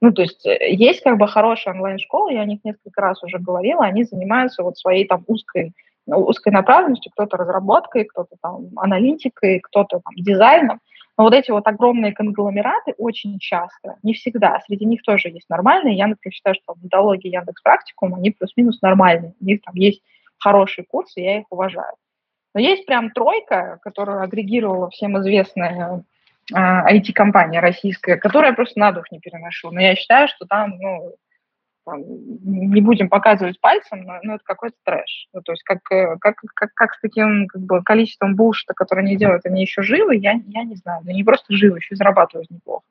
Ну, то есть э, есть как бы хорошие онлайн-школы, я о них несколько раз уже говорила, они занимаются вот своей там узкой, ну, узкой направленностью, кто-то разработкой, кто-то там аналитикой, кто-то там дизайном. Но вот эти вот огромные конгломераты очень часто, не всегда, среди них тоже есть нормальные. Я, например, считаю, что методология Яндекс Практикум, они плюс-минус нормальные. У них там есть хорошие курсы, я их уважаю. Но есть прям тройка, которую агрегировала всем известная IT-компания российская, которая просто на дух не переношу. Но я считаю, что там, ну, там, не будем показывать пальцем, но, но это какой-то трэш. Ну, то есть как, э, как, как, как с таким как бы, количеством булшита, которое они делают, они еще живы, я, я не знаю. Они не просто живы, еще зарабатывают неплохо.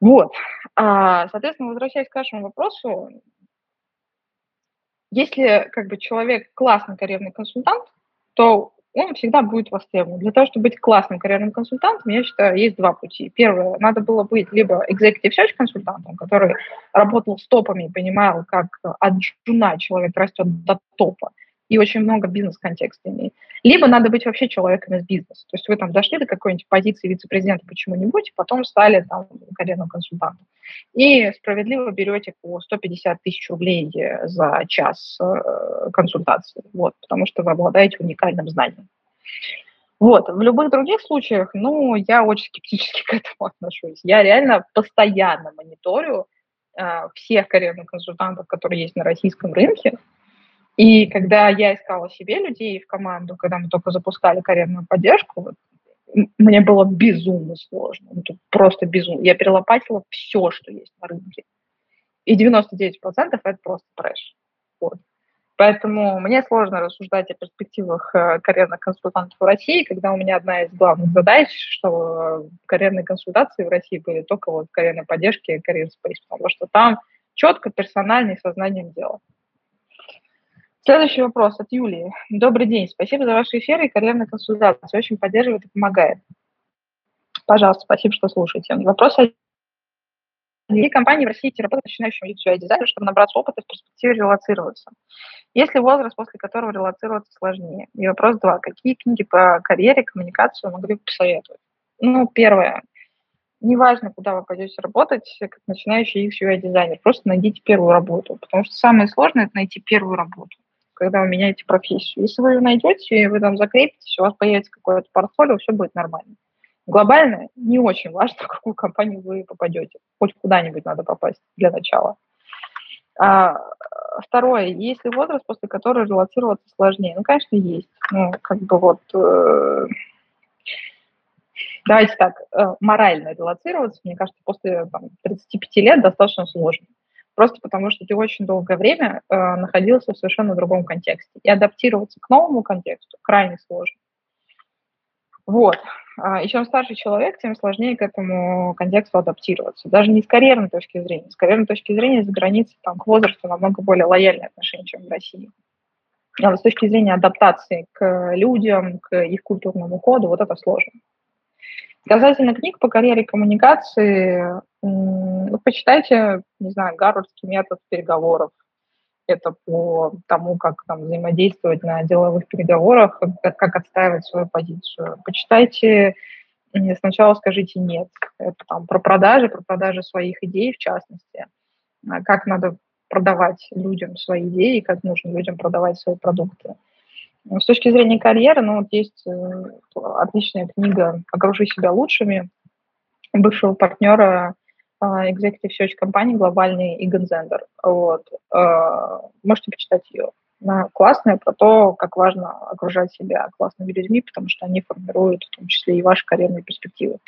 Вот. А, соответственно, возвращаясь к вашему вопросу, если как бы человек классный карьерный консультант, то он всегда будет востребован. Для того, чтобы быть классным карьерным консультантом, я считаю, есть два пути. Первое, надо было быть либо executive search консультантом, который работал с топами и понимал, как от джуна человек растет до топа, и очень много бизнес-контекста имеет. Либо надо быть вообще человеком из бизнеса. То есть вы там дошли до какой-нибудь позиции вице-президента почему-нибудь, потом стали там карьерным консультантом. И справедливо берете по 150 тысяч рублей за час э, консультации, вот, потому что вы обладаете уникальным знанием. Вот. В любых других случаях, ну, я очень скептически <laughs> к этому отношусь. Я реально постоянно мониторю э, всех карьерных консультантов, которые есть на российском рынке, и когда я искала себе людей в команду, когда мы только запускали карьерную поддержку, вот, мне было безумно сложно. Ну, просто безумно. Я перелопатила все, что есть на рынке. И 99% это просто трэш. Вот. Поэтому мне сложно рассуждать о перспективах э, карьерных консультантов в России, когда у меня одна из главных задач, что карьерные консультации в России были только вот в карьерной поддержке Career Space, потому что там четко, персонально и сознанием дела. Следующий вопрос от Юлии. Добрый день. Спасибо за ваши эфиры и карьерные консультации. Очень поддерживает и помогает. Пожалуйста, спасибо, что слушаете. Вопрос Какие компании в России работают начинающим UX-дизайнером, чтобы набраться опыта в перспективе релацироваться? Есть ли возраст, после которого релацироваться сложнее? И вопрос два. Какие книги по карьере, коммуникацию могли бы посоветовать? Ну, первое. Неважно, куда вы пойдете работать, как начинающий UX-дизайнер, просто найдите первую работу, потому что самое сложное – это найти первую работу, когда вы меняете профессию. Если вы ее найдете, вы там закрепитесь, у вас появится какое-то портфолио, все будет нормально. Глобально не очень важно, <laughs> в какую компанию вы попадете. Хоть куда-нибудь надо попасть для начала. А, второе, есть ли возраст, после которого релацироваться сложнее? Ну, конечно, есть. Ну, как бы вот... Э, давайте так, э, морально релацироваться, мне кажется, после там, 35 лет достаточно сложно. Просто потому, что ты очень долгое время э, находился в совершенно другом контексте. И адаптироваться к новому контексту крайне сложно. Вот. А, и чем старше человек, тем сложнее к этому контексту адаптироваться. Даже не с карьерной точки зрения. С карьерной точки зрения за границей там, к возрасту намного более лояльные отношения, чем в России. А вот с точки зрения адаптации к людям, к их культурному коду, вот это сложно. Касательно книг по карьере коммуникации, ну, почитайте, не знаю, Гарвардский метод переговоров, это по тому, как там взаимодействовать на деловых переговорах, как, как отстаивать свою позицию. Почитайте, сначала скажите «нет». Это там про продажи, про продажи своих идей в частности. А как надо продавать людям свои идеи, как нужно людям продавать свои продукты. С точки зрения карьеры, ну, вот есть э, отличная книга «Окружи себя лучшими» бывшего партнера а, executive search компании глобальный Игон Зендер. Вот. А, можете почитать ее. Она классная про то, как важно окружать себя классными людьми, потому что они формируют в том числе и ваши карьерные перспективы.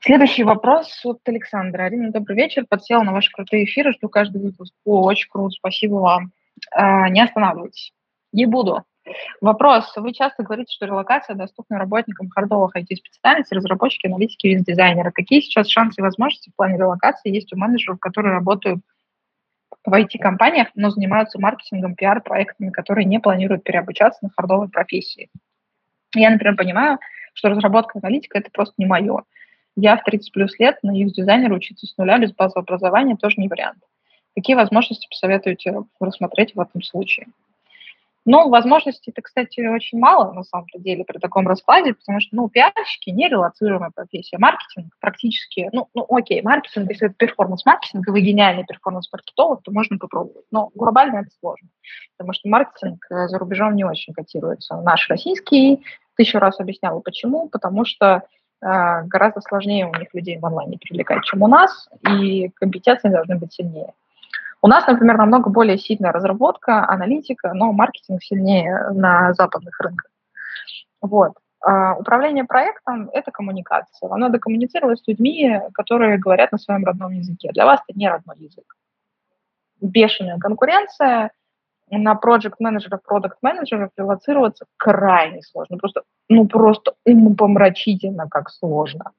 Следующий вопрос от Александра. Арина, добрый вечер. Подсела на ваши крутые эфиры, жду каждый выпуск. О, очень круто, спасибо вам. А, не останавливайтесь. Не буду. Вопрос. Вы часто говорите, что релокация доступна работникам хардовых IT-специальностей, разработчики, аналитики, виз-дизайнеры. Какие сейчас шансы и возможности в плане релокации есть у менеджеров, которые работают в IT-компаниях, но занимаются маркетингом, пиар-проектами, которые не планируют переобучаться на хардовой профессии? Я, например, понимаю, что разработка аналитика – это просто не мое. Я в 30 плюс лет на UX-дизайнера учиться с нуля без базового образования тоже не вариант. Какие возможности посоветуете рассмотреть в этом случае? Но возможностей-то, кстати, очень мало на самом-то деле при таком раскладе, потому что, ну, пиарщики не релацируемая профессия, маркетинг практически, ну, ну, окей, маркетинг, если это перформанс-маркетинг, и вы гениальный перформанс-маркетолог, то можно попробовать. Но глобально это сложно, потому что маркетинг э, за рубежом не очень котируется. Наш российский, тысячу раз объясняла, почему, потому что э, гораздо сложнее у них людей в онлайне привлекать, чем у нас, и компетенции должны быть сильнее. У нас, например, намного более сильная разработка, аналитика, но маркетинг сильнее на западных рынках. Вот. А управление проектом – это коммуникация. Вам надо коммуницировать с людьми, которые говорят на своем родном языке. Для вас это не родной язык. Бешеная конкуренция, на проект-менеджеров, продукт-менеджеров релацироваться крайне сложно. Просто, ну, просто умопомрачительно, как сложно.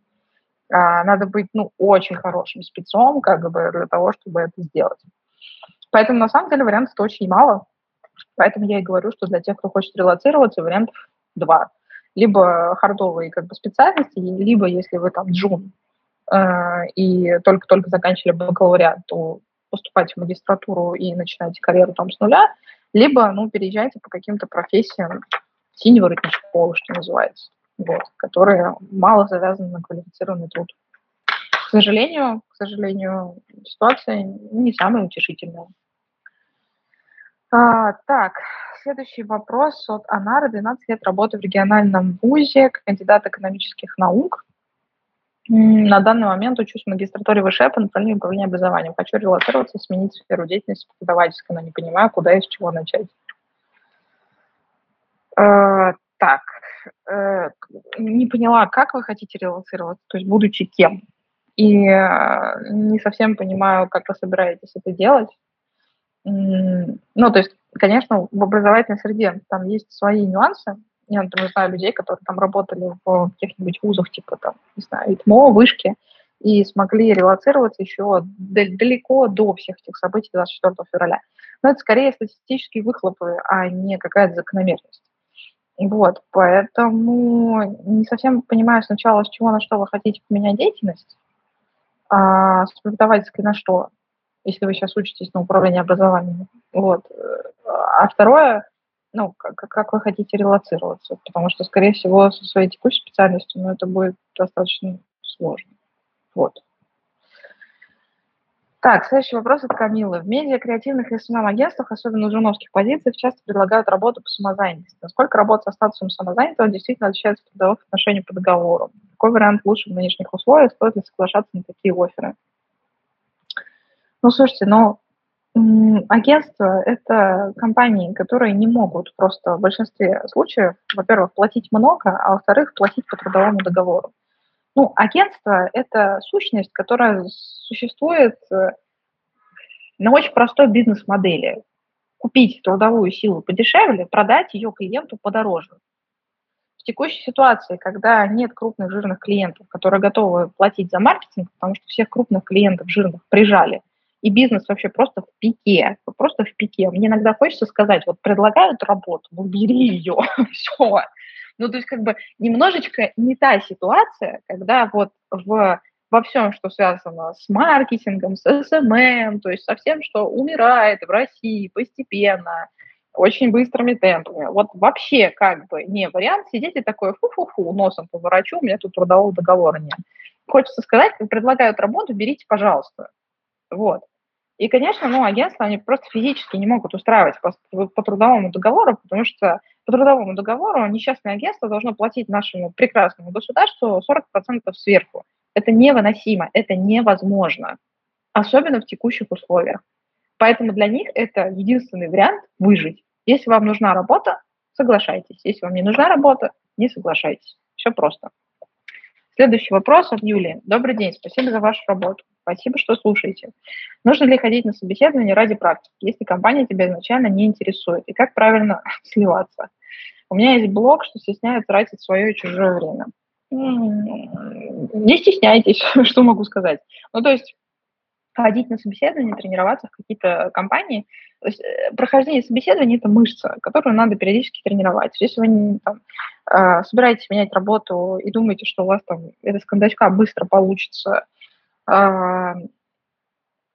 А, надо быть, ну, очень хорошим спецом, как бы, для того, чтобы это сделать. Поэтому, на самом деле, вариантов очень мало. Поэтому я и говорю, что для тех, кто хочет релацироваться, вариантов два. Либо хардовые как бы, специальности, либо если вы там джун э, и только-только заканчивали бакалавриат, то поступайте в магистратуру и начинаете карьеру там с нуля, либо, ну, переезжайте по каким-то профессиям синего воротничков, что называется, вот, которые мало завязаны на квалифицированный труд. К сожалению, к сожалению, ситуация не самая утешительная. А, так, следующий вопрос от Анары. 12 лет работы в региональном вузе, кандидат экономических наук. На данный момент учусь в магистратуре ВШЭ по направлению управления образованием. Хочу релацироваться, сменить сферу деятельности преподавательской, но не понимаю, куда и с чего начать. А, так, э, не поняла, как вы хотите релацироваться, то есть будучи кем? И э, не совсем понимаю, как вы собираетесь это делать. Ну, то есть, конечно, в образовательной среде там есть свои нюансы. Я, например, знаю людей, которые там работали в каких-нибудь вузах, типа там, не знаю, ИТМО, вышки, и смогли релацироваться еще далеко до всех этих событий 24 февраля. Но это скорее статистические выхлопы, а не какая-то закономерность. Вот, поэтому не совсем понимаю сначала, с чего на что вы хотите поменять деятельность, а с преподавательской на что, если вы сейчас учитесь на управление образованием. Вот. А второе, ну, как, как вы хотите релацироваться, потому что, скорее всего, со своей текущей специальностью, ну, это будет достаточно сложно. Вот. Так, следующий вопрос от Камилы. В медиа, креативных и СММ-агентствах, особенно в журналистских позициях, часто предлагают работу по самозанятости. Насколько работа со статусом самозанятого действительно отличается от трудовых отношений по договору? Какой вариант лучше в нынешних условиях? Стоит ли соглашаться на такие оферы? Ну, слушайте, ну, агентства – это компании, которые не могут просто в большинстве случаев, во-первых, платить много, а во-вторых, платить по трудовому договору. Ну, агентство – это сущность, которая существует э, на очень простой бизнес-модели. Купить трудовую силу подешевле, продать ее клиенту подороже. В текущей ситуации, когда нет крупных жирных клиентов, которые готовы платить за маркетинг, потому что всех крупных клиентов жирных прижали, и бизнес вообще просто в пике, просто в пике. Мне иногда хочется сказать, вот предлагают работу, ну бери ее, <laughs> все, ну, то есть как бы немножечко не та ситуация, когда вот в, во всем, что связано с маркетингом, с SMM, то есть со всем, что умирает в России постепенно, очень быстрыми темпами. Вот вообще как бы не вариант сидеть и такой фу-фу-фу, носом поворачу, у меня тут трудового договора нет. Хочется сказать, предлагают работу, берите, пожалуйста. Вот. И, конечно, ну, агентства, они просто физически не могут устраивать по, по трудовому договору, потому что по трудовому договору несчастное агентство должно платить нашему прекрасному государству 40% сверху. Это невыносимо, это невозможно, особенно в текущих условиях. Поэтому для них это единственный вариант выжить. Если вам нужна работа, соглашайтесь. Если вам не нужна работа, не соглашайтесь. Все просто. Следующий вопрос от Юлии. Добрый день, спасибо за вашу работу. Спасибо, что слушаете. Нужно ли ходить на собеседование ради практики, если компания тебя изначально не интересует? И как правильно <laughs> сливаться? У меня есть блог, что стесняет тратить свое и чужое время. Не стесняйтесь, <laughs> что могу сказать. Ну, то есть ходить на собеседование, тренироваться в какие-то компании. То есть э, прохождение собеседования – это мышца, которую надо периодически тренировать. Если вы там, э, собираетесь менять работу и думаете, что у вас там это с кондачка быстро получится, э,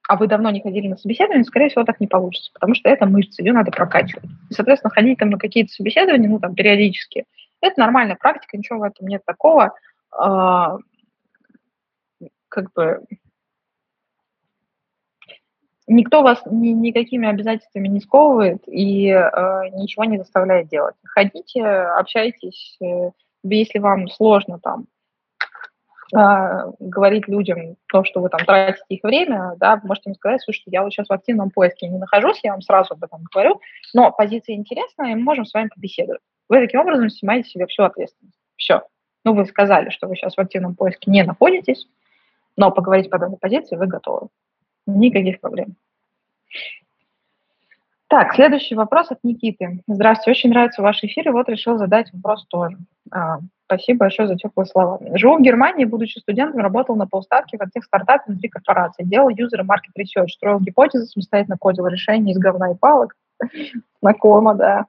а вы давно не ходили на собеседование, скорее всего, так не получится, потому что это мышца, ее надо прокачивать. И, соответственно, ходить там на какие-то собеседования, ну, там, периодически, это нормальная практика, ничего в этом нет такого. Э, как бы никто вас ни, никакими обязательствами не сковывает и э, ничего не заставляет делать. Ходите, общайтесь, э, если вам сложно там э, говорить людям то, что вы там тратите их время, да, вы можете им сказать, слушайте, я вот сейчас в активном поиске не нахожусь, я вам сразу об этом говорю, но позиция интересная, и мы можем с вами побеседовать. Вы таким образом снимаете себе всю ответственность. Все. Ну, вы сказали, что вы сейчас в активном поиске не находитесь, но поговорить по данной позиции вы готовы. Никаких проблем. Так, следующий вопрос от Никиты. Здравствуйте, очень нравится ваш эфир, и вот решил задать вопрос тоже. А, спасибо большое за теплые слова. Живу в Германии, будучи студентом, работал на полставки в тех стартапе внутри корпорации. Делал юзер маркет research, строил гипотезы, самостоятельно кодил решения из говна и палок. <laughs> Знакомо, да.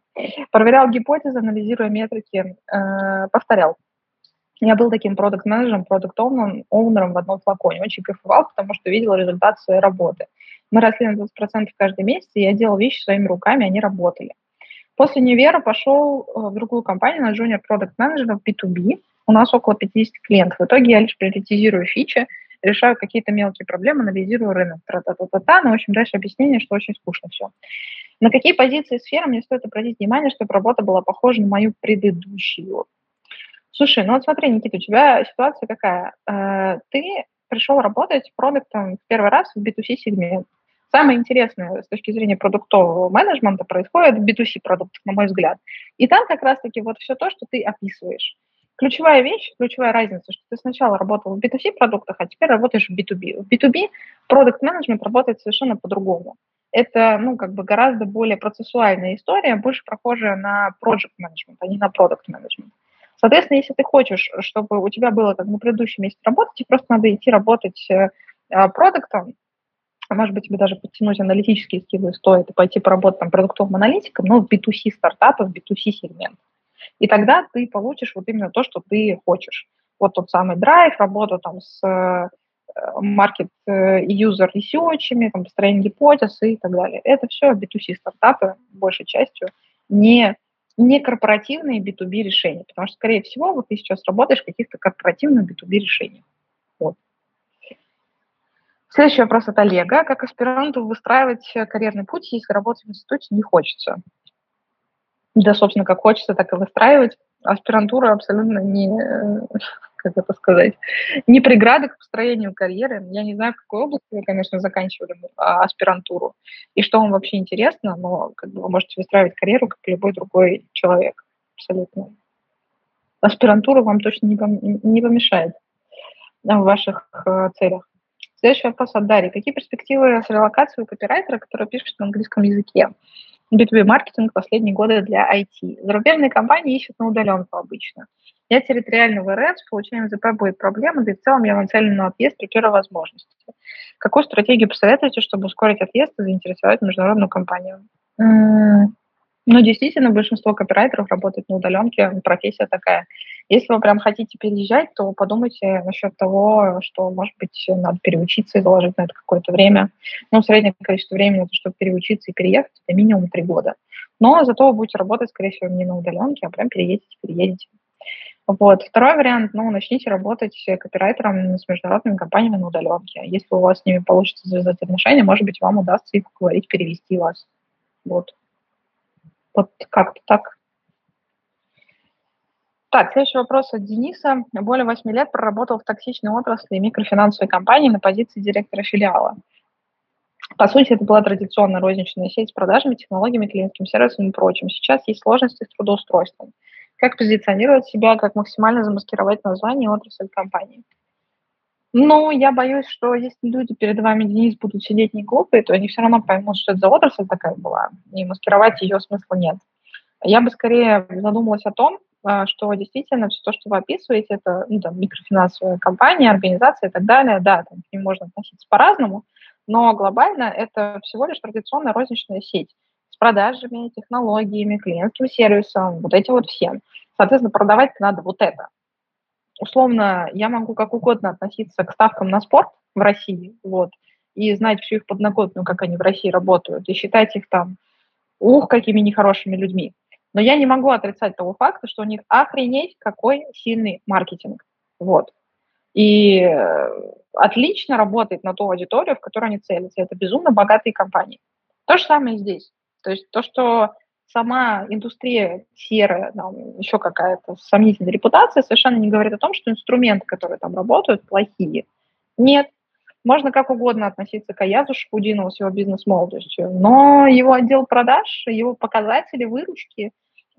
Проверял гипотезы, анализируя метрики, э, повторял. Я был таким продукт-менеджером, продукт-оунером в одном флаконе. Очень кайфовал, потому что видел результат своей работы. Мы росли на 20% каждый месяц, и я делал вещи своими руками, они работали. После универа пошел э, в другую компанию на junior продукт менеджера в B2B. У нас около 50 клиентов. В итоге я лишь приоритизирую фичи, решаю какие-то мелкие проблемы, анализирую рынок. Тра-та-та-та-та. Но, в общем, дальше объяснение, что очень скучно все. На какие позиции сферы мне стоит обратить внимание, чтобы работа была похожа на мою предыдущую? Слушай, ну вот смотри, Никита, у тебя ситуация какая? Э, ты пришел работать продуктом в первый раз в B2C-сегмент. Самое интересное с точки зрения продуктового менеджмента происходит в B2C продуктах, на мой взгляд. И там как раз-таки вот все то, что ты описываешь. Ключевая вещь, ключевая разница, что ты сначала работал в B2C продуктах, а теперь работаешь в B2B. В B2B продукт менеджмент работает совершенно по-другому. Это, ну, как бы гораздо более процессуальная история, больше похожая на project management, а не на product management. Соответственно, если ты хочешь, чтобы у тебя было как на предыдущем месте работать, тебе просто надо идти работать э, продуктом, а может быть, тебе даже подтянуть аналитические скиллы стоит и пойти поработать там продуктовым аналитиком, но в B2C стартапах, в B2C сегмент. И тогда ты получишь вот именно то, что ты хочешь. Вот тот самый драйв, работу там с market э, user research, там, построение гипотез и так далее. Это все B2C стартапы, большей частью, не, не корпоративные B2B решения, потому что, скорее всего, вот ты сейчас работаешь в каких-то корпоративных B2B решениях. Вот. Следующий вопрос от Олега. Как аспиранту выстраивать карьерный путь, если работать в институте не хочется? Да, собственно, как хочется, так и выстраивать. Аспирантура абсолютно не, <laughs> как это сказать, не преграда к построению карьеры. Я не знаю, в какой области вы, конечно, заканчивали а, аспирантуру и что вам вообще интересно, но как бы, вы можете выстраивать карьеру, как любой другой человек. Абсолютно. Аспирантура вам точно не, помешает в ваших э, целях. Следующий вопрос от Дарьи. Какие перспективы с релокацией у копирайтера, который пишет на английском языке? B2B-маркетинг последние годы для IT. Зарубежные компании ищут на удаленку обычно. Я территориально в РФ, с получением ЗП будет проблема, да и в целом я нацелен на отъезд при возможности. Какую стратегию посоветуете, чтобы ускорить отъезд и заинтересовать международную компанию? Ну, действительно, большинство копирайтеров работает на удаленке, профессия такая. Если вы прям хотите переезжать, то подумайте насчет того, что, может быть, надо переучиться и заложить на это какое-то время. Ну, среднее количество времени, чтобы переучиться и переехать, это минимум три года. Но зато вы будете работать, скорее всего, не на удаленке, а прям переедете, переедете. Вот. Второй вариант, ну, начните работать копирайтером с международными компаниями на удаленке. Если у вас с ними получится завязать отношения, может быть, вам удастся их уговорить перевести вас. Вот. Вот как-то так. Так, следующий вопрос от Дениса. Более 8 лет проработал в токсичной отрасли микрофинансовой компании на позиции директора филиала. По сути, это была традиционная розничная сеть с продажами, технологиями, клиентским сервисом и прочим. Сейчас есть сложности с трудоустройством. Как позиционировать себя, как максимально замаскировать название отрасль компании? Ну, я боюсь, что если люди перед вами, Денис, будут сидеть не глупые, то они все равно поймут, что это за отрасль такая была, и маскировать ее смысла нет. Я бы скорее задумалась о том, а, что действительно все то, что вы описываете, это ну, там, микрофинансовая компания, организация и так далее, да, там, к ним можно относиться по-разному, но глобально это всего лишь традиционная розничная сеть с продажами, технологиями, клиентским сервисом, вот эти вот все. Соответственно, продавать надо вот это условно, я могу как угодно относиться к ставкам на спорт в России, вот, и знать всю их подноготную, как они в России работают, и считать их там, ух, какими нехорошими людьми. Но я не могу отрицать того факта, что у них охренеть какой сильный маркетинг. Вот. И э, отлично работает на ту аудиторию, в которую они целятся. Это безумно богатые компании. То же самое здесь. То есть то, что сама индустрия серая, там, еще какая-то сомнительная репутация, совершенно не говорит о том, что инструменты, которые там работают, плохие. Нет. Можно как угодно относиться к Аязу Шкудинову с его бизнес-молодостью, но его отдел продаж, его показатели выручки,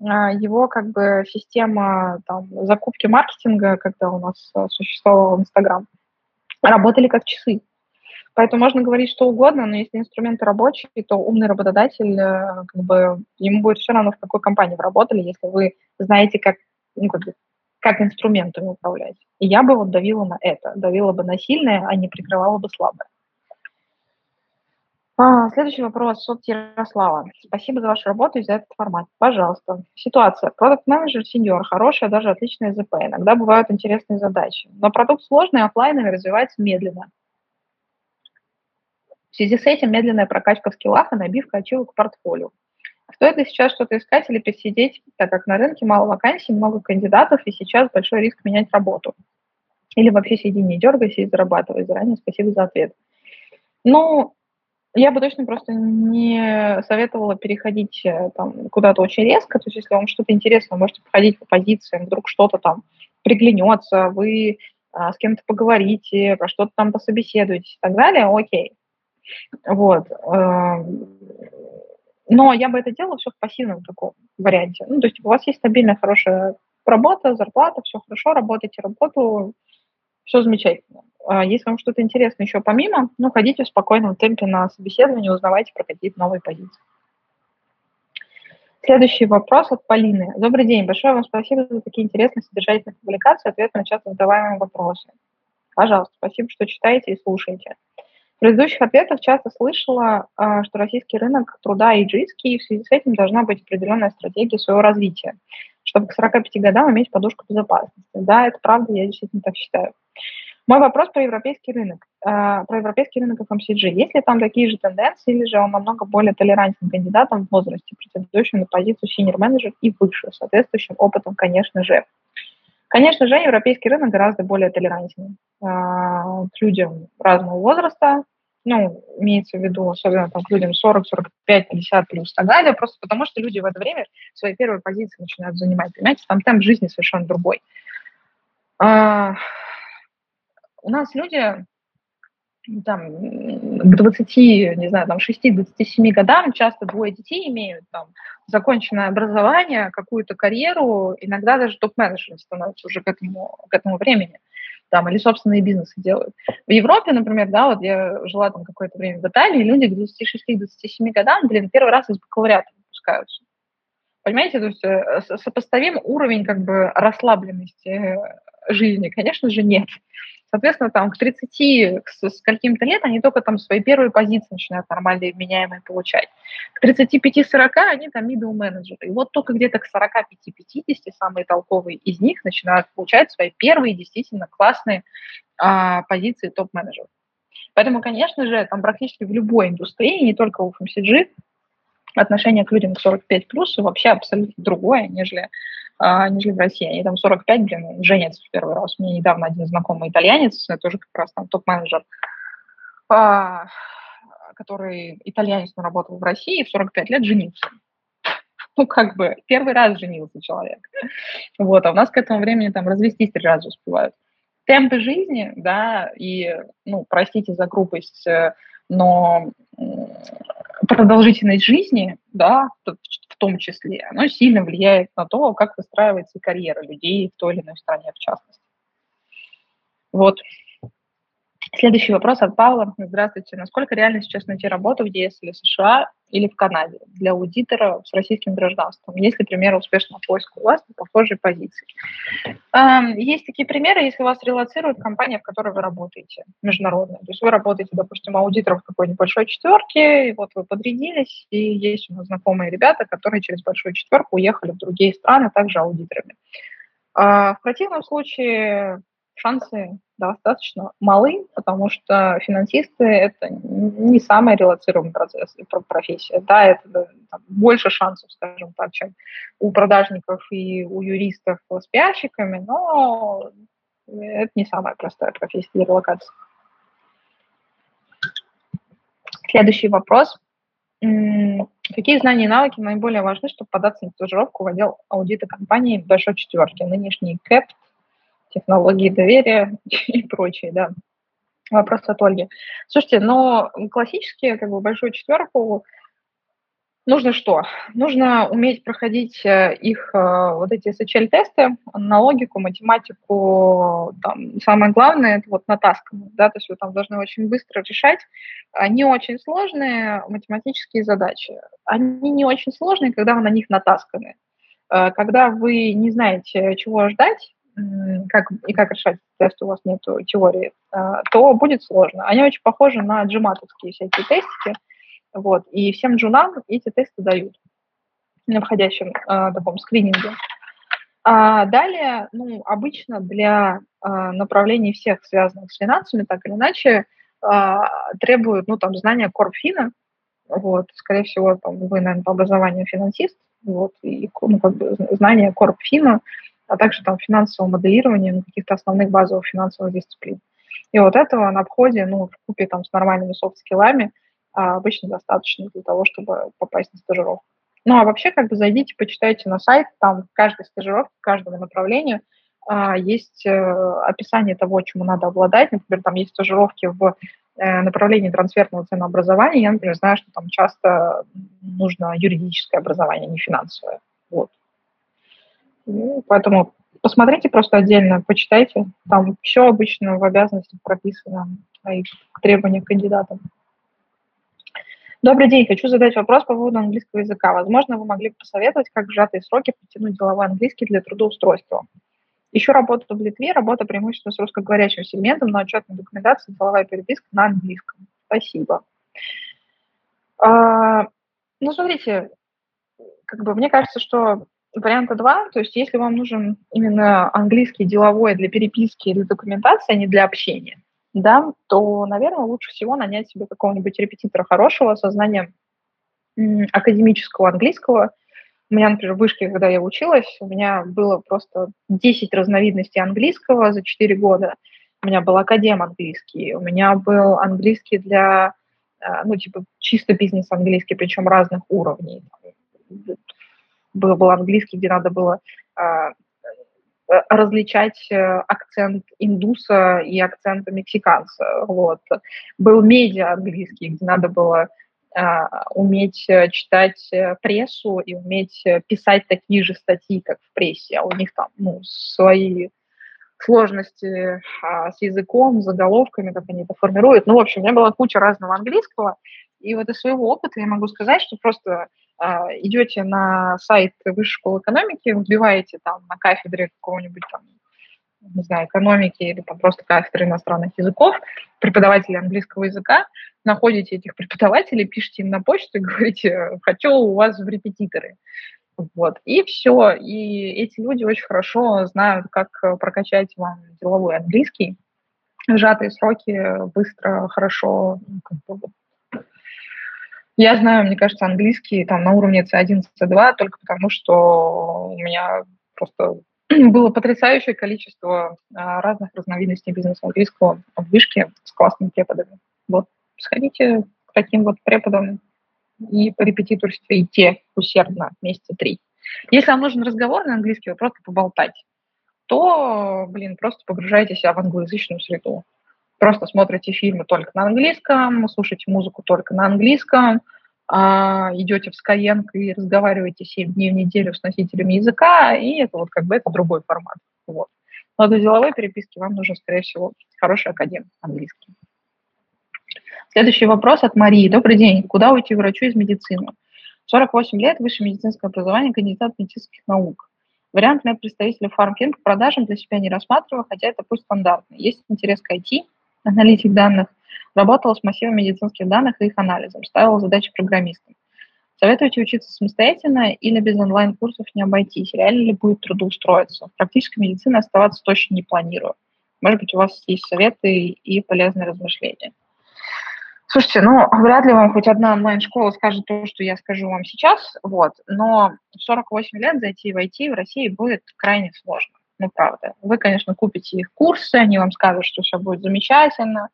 а, его как бы система там, закупки маркетинга, когда у нас а, существовал Инстаграм, работали как часы. Поэтому можно говорить что угодно, но если инструменты рабочие, то умный работодатель, э, как бы, ему будет все равно, в какой компании вы работали, если вы знаете, как, ну, как, как инструментами управлять. И я бы вот давила на это, давила бы на сильное, а не прикрывала бы слабое. А, следующий вопрос от Ярослава. Спасибо за вашу работу и за этот формат. Пожалуйста. Ситуация. Продукт-менеджер, сеньор, хорошая, даже отличная ЗП. Иногда бывают интересные задачи. Но продукт сложный, офлайновый, развивается медленно. В связи с этим медленная прокачка в скиллах и набивка ачивок к портфолио. Стоит ли сейчас что-то искать или пересидеть, так как на рынке мало вакансий, много кандидатов, и сейчас большой риск менять работу? Или вообще сиди, не дергайся и зарабатывай. Заранее спасибо за ответ. Ну, я бы точно просто не советовала переходить э, там, куда-то очень резко. То есть, если вам что-то интересно, вы можете походить по позициям, вдруг что-то там приглянется, вы а, с кем-то поговорите, про что-то там пособеседуетесь и так далее, окей. Вот. Эм, но я бы это делала все в пассивном таком варианте. Ну, то есть у вас есть стабильная, хорошая работа, зарплата, все хорошо, работаете работу, все замечательно. А если вам что-то интересно еще помимо, ну, ходите в спокойном темпе на собеседование, узнавайте про какие-то новые позиции. Следующий вопрос от Полины. Добрый день. Большое вам спасибо за такие интересные содержательные публикации, ответы на часто задаваемые вопросы. Пожалуйста, спасибо, что читаете и слушаете. В предыдущих ответах часто слышала, а, что российский рынок труда иджистский, и в связи с этим должна быть определенная стратегия своего развития, чтобы к 45 годам иметь подушку безопасности. Да, это правда, я действительно так считаю. Мой вопрос про европейский рынок, э, про европейский рынок FMCG. Есть ли там такие же тенденции, или же он намного более толерантен кандидатам в возрасте, претендующим на позицию senior менеджер и выше, соответствующим опытом, конечно же? Конечно же, европейский рынок гораздо более толерантен к людям разного возраста, ну, имеется в виду, особенно там, к людям 40, 45, 50 плюс и так далее, просто потому что люди в это время свои первые позиции начинают занимать, понимаете, там темп жизни совершенно другой. А, у нас люди там, к 20, не знаю, там, 6-27 годам часто двое детей имеют, там, законченное образование, какую-то карьеру, иногда даже топ-менеджером становятся уже к этому, к этому времени, там, или собственные бизнесы делают. В Европе, например, да, вот я жила там какое-то время в Италии, люди к 26-27 годам, блин, первый раз из бакалавриата выпускаются. Понимаете, то есть э, сопоставим уровень как бы расслабленности э, жизни? Конечно же, нет. Соответственно, там к 30, с, с каким-то лет они только там свои первые позиции начинают нормальные вменяемые получать. К 35-40 они там middle менеджеры. И вот только где-то к 45-50 самые толковые из них начинают получать свои первые действительно классные а, позиции топ-менеджеров. Поэтому, конечно же, там практически в любой индустрии, не только в FMCG, отношение к людям к 45 плюс вообще абсолютно другое, нежели а, нежели в России. Они там 45, блин, женятся в первый раз. У меня недавно один знакомый итальянец, тоже как раз там топ-менеджер, а, который итальянец, но работал в России, в 45 лет женился. <laughs> Ну, как бы, первый раз женился человек. Вот, а у нас к этому времени там развестись три раза успевают. Темпы жизни, да, и, ну, простите за грубость, э, но продолжительность жизни, да, в том числе, оно сильно влияет на то, как выстраивается карьера людей в той или иной стране, в частности. Вот. Следующий вопрос от Павла. Здравствуйте. Насколько реально сейчас найти работу в ЕС или США или в Канаде для аудитора с российским гражданством? Есть ли примеры успешного поиска у вас на похожей позиции? Есть такие примеры, если вас релацирует компания, в которой вы работаете, международная. То есть вы работаете, допустим, аудитором в какой-нибудь большой четверке, и вот вы подрядились, и есть у нас знакомые ребята, которые через большую четверку уехали в другие страны, также аудиторами. А, в противном случае шансы достаточно малы, потому что финансисты – это не самая релацируемая процесс, профессия. Да, это там, больше шансов, скажем так, чем у продажников и у юристов с пиарщиками, но это не самая простая профессия для релокации. Следующий вопрос. Какие знания и навыки наиболее важны, чтобы податься на стажировку в отдел аудита компании большой четверки? Нынешний КЭП технологии доверия <laughs> и прочее, да. Вопрос от Ольги. Слушайте, но классические, как бы, большую четверку нужно что? Нужно уметь проходить э, их э, вот эти SHL-тесты на логику, математику. Там, самое главное, это вот натасканные, да, то есть вы там должны очень быстро решать не очень сложные математические задачи. Они не очень сложные, когда вы на них натасканы. Э, когда вы не знаете, чего ждать, как, и как решать тест, у вас нет теории, а, то будет сложно. Они очень похожи на джиматовские всякие тестики, вот, и всем джунам эти тесты дают на входящем э, таком скрининге. А далее, ну, обычно для э, направлений всех связанных с финансами, так или иначе, э, требуют, ну, там, знания корпфина, вот, скорее всего, там, вы, наверное, по образованию финансист, вот, и, ну, как бы, знания корпфина, а также там финансового моделирования, ну, каких-то основных базовых финансовых дисциплин. И вот этого на входе, ну, в купе там с нормальными софт-скиллами а, обычно достаточно для того, чтобы попасть на стажировку. Ну, а вообще, как бы зайдите, почитайте на сайт, там в каждой стажировке, в каждом направлении а, есть э, описание того, чему надо обладать. Например, там есть стажировки в э, направлении трансферного ценообразования, я, например, знаю, что там часто нужно юридическое образование, не финансовое. Вот. Ну, поэтому посмотрите просто отдельно, почитайте. Там все обычно в обязанностях прописано и требования к кандидатам. Добрый день. Хочу задать вопрос по поводу английского языка. Возможно, вы могли бы посоветовать, как в сжатые сроки подтянуть деловой английский для трудоустройства. Еще работа в Литве, работа преимущественно с русскоговорящим сегментом, но отчетная документация, деловая переписка на английском. Спасибо. А, ну, смотрите, как бы мне кажется, что варианта два, то есть если вам нужен именно английский деловой для переписки или документации, а не для общения, да, то, наверное, лучше всего нанять себе какого-нибудь репетитора хорошего со знанием академического английского. У меня, например, в вышке, когда я училась, у меня было просто 10 разновидностей английского за 4 года. У меня был академ английский, у меня был английский для, э, ну, типа, чисто бизнес-английский, причем разных уровней. Был, английский, где надо было а, Э, различать э, акцент индуса и акцент мексиканца. Вот. Был медиа английский, где надо было а, уметь э, читать прессу и уметь писать такие же статьи, как в прессе, а у них там ну, свои сложности а, с языком, заголовками, как они это формируют. Ну, в общем, у меня была куча разного английского, и вот из своего опыта я могу сказать, что просто идете на сайт Высшей школы экономики, вбиваете там на кафедре какого-нибудь там, не знаю, экономики или там просто кафедры иностранных языков, преподаватели английского языка, находите этих преподавателей, пишите им на почту и <laughs> говорите, хочу у вас в репетиторы. Вот, и все. И эти люди очень хорошо знают, как прокачать вам деловой английский. Сжатые сроки, быстро, хорошо, ну, как бы, я знаю, мне кажется, английский там на уровне C1, C2 только потому, что у меня просто <clears throat> было потрясающее количество а, разных разновидностей бизнеса английского в вышке с классными преподами. Вот, сходите к таким вот преподам и по репетиторстве усердно месяца три. Если вам нужен разговор на английский, вы просто поболтать, то, блин, просто погружайте себя в англоязычную среду просто смотрите фильмы только на английском, слушаете музыку только на английском, а, идете в Skyeng и разговариваете 7 дней в неделю с носителями языка, и это вот как бы это другой формат. Вот. Но для деловой переписки вам нужен, скорее всего, хороший академ английский. Следующий вопрос от Марии. Добрый день. Куда уйти врачу из медицины? 48 лет, высшее медицинское образование, кандидат медицинских наук. Вариант медпредставителя фармфинг к продажам для себя не рассматриваю, хотя это пусть стандартный. Есть интерес к IT, аналитик данных, работала с массивом медицинских данных и их анализом, ставила задачи программистам. Советуете учиться самостоятельно или без онлайн-курсов не обойтись? Реально ли будет трудоустроиться? В практической медицине оставаться точно не планирую. Может быть, у вас есть советы и полезные размышления. Слушайте, ну, вряд ли вам хоть одна онлайн-школа скажет то, что я скажу вам сейчас, вот, но в 48 лет зайти в IT в России будет крайне сложно ну, правда. Вы, конечно, купите их курсы, они вам скажут, что все будет замечательно,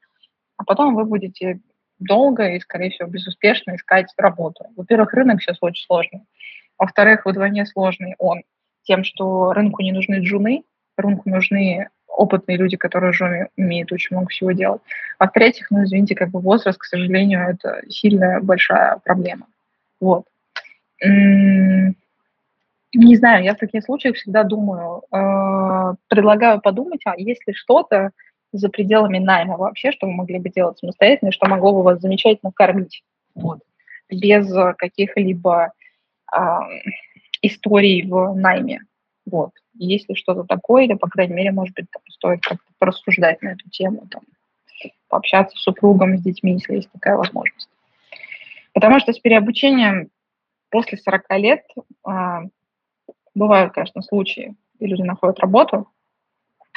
а потом вы будете долго и, скорее всего, безуспешно искать работу. Во-первых, рынок сейчас очень сложный. Во-вторых, вдвойне сложный он тем, что рынку не нужны джуны, рынку нужны опытные люди, которые уже умеют очень много всего делать. А в-третьих, ну, извините, как бы возраст, к сожалению, это сильная большая проблема. Вот. Не знаю, я в таких случаях всегда думаю, э, предлагаю подумать, а есть ли что-то за пределами найма вообще, что вы могли бы делать самостоятельно, что могло бы вас замечательно кормить, вот, без каких-либо э, историй в найме. Вот. Есть ли что-то такое, или, по крайней мере, может быть, там, стоит как-то порассуждать на эту тему, там, пообщаться с супругом, с детьми, если есть такая возможность. Потому что с переобучением после 40 лет э, Бывают, конечно, случаи, где люди находят работу,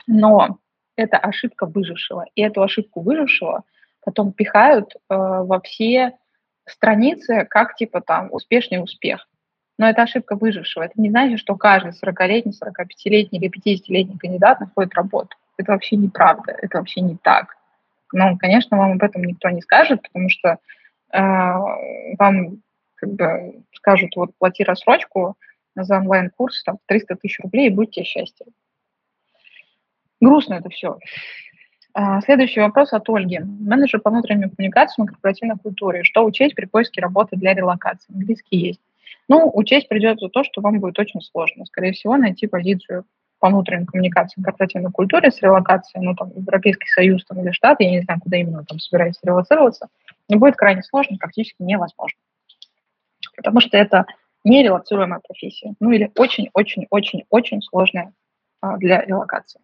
но это ошибка выжившего. И эту ошибку выжившего потом пихают э, во все страницы, как типа там успешный успех. Но это ошибка выжившего. Это не значит, что каждый 40-летний, 45-летний или 50-летний кандидат находит работу. Это вообще неправда, это вообще не так. Но, конечно, вам об этом никто не скажет, потому что э, вам как бы скажут, вот плати рассрочку, за онлайн-курс там 300 тысяч рублей, и будьте счастье. Грустно это все. А, следующий вопрос от Ольги. Менеджер по внутренним коммуникациям и корпоративной культуре. Что учесть при поиске работы для релокации? Английский есть. Ну, учесть придется то, что вам будет очень сложно. Скорее всего, найти позицию по внутренним коммуникациям корпоративной культуре с релокацией, ну, там, Европейский Союз там, или Штаты, я не знаю, куда именно там собираетесь релацироваться, будет крайне сложно, практически невозможно. Потому что это нерелацируемая профессия, ну или очень-очень-очень-очень сложная а, для релокации.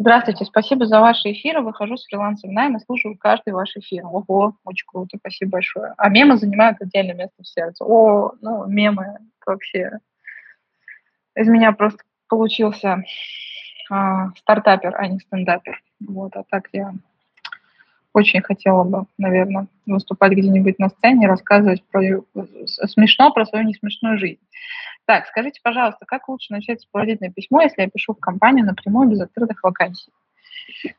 Здравствуйте, спасибо за ваши эфиры. Выхожу с фрилансом найм и слушаю каждый ваш эфир. Ого, очень круто, спасибо большое. А мемы занимают отдельное место в сердце. О, ну, мемы вообще. Из меня просто получился а, стартапер, а не стендапер. Вот, а так я очень хотела бы, наверное, выступать где-нибудь на сцене рассказывать про смешно про свою несмешную жизнь. Так, скажите, пожалуйста, как лучше начать сопроводительное письмо, если я пишу в компанию напрямую без открытых вакансий?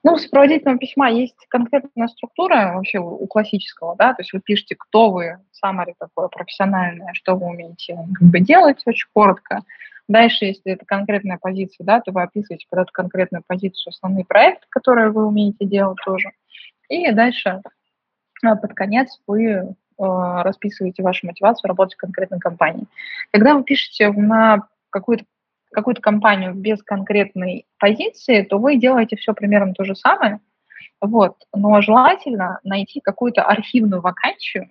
Ну, у сопроводительного письма есть конкретная структура вообще у классического, да, то есть вы пишете, кто вы, summary такое профессиональное, что вы умеете как бы делать, очень коротко. Дальше, если это конкретная позиция, да, то вы описываете под эту конкретную позицию основные проекты, которые вы умеете делать тоже. И дальше а, под конец вы а, расписываете вашу мотивацию работать в конкретной компании. Когда вы пишете на какую-то какую-то компанию без конкретной позиции, то вы делаете все примерно то же самое, вот. Но желательно найти какую-то архивную вакансию,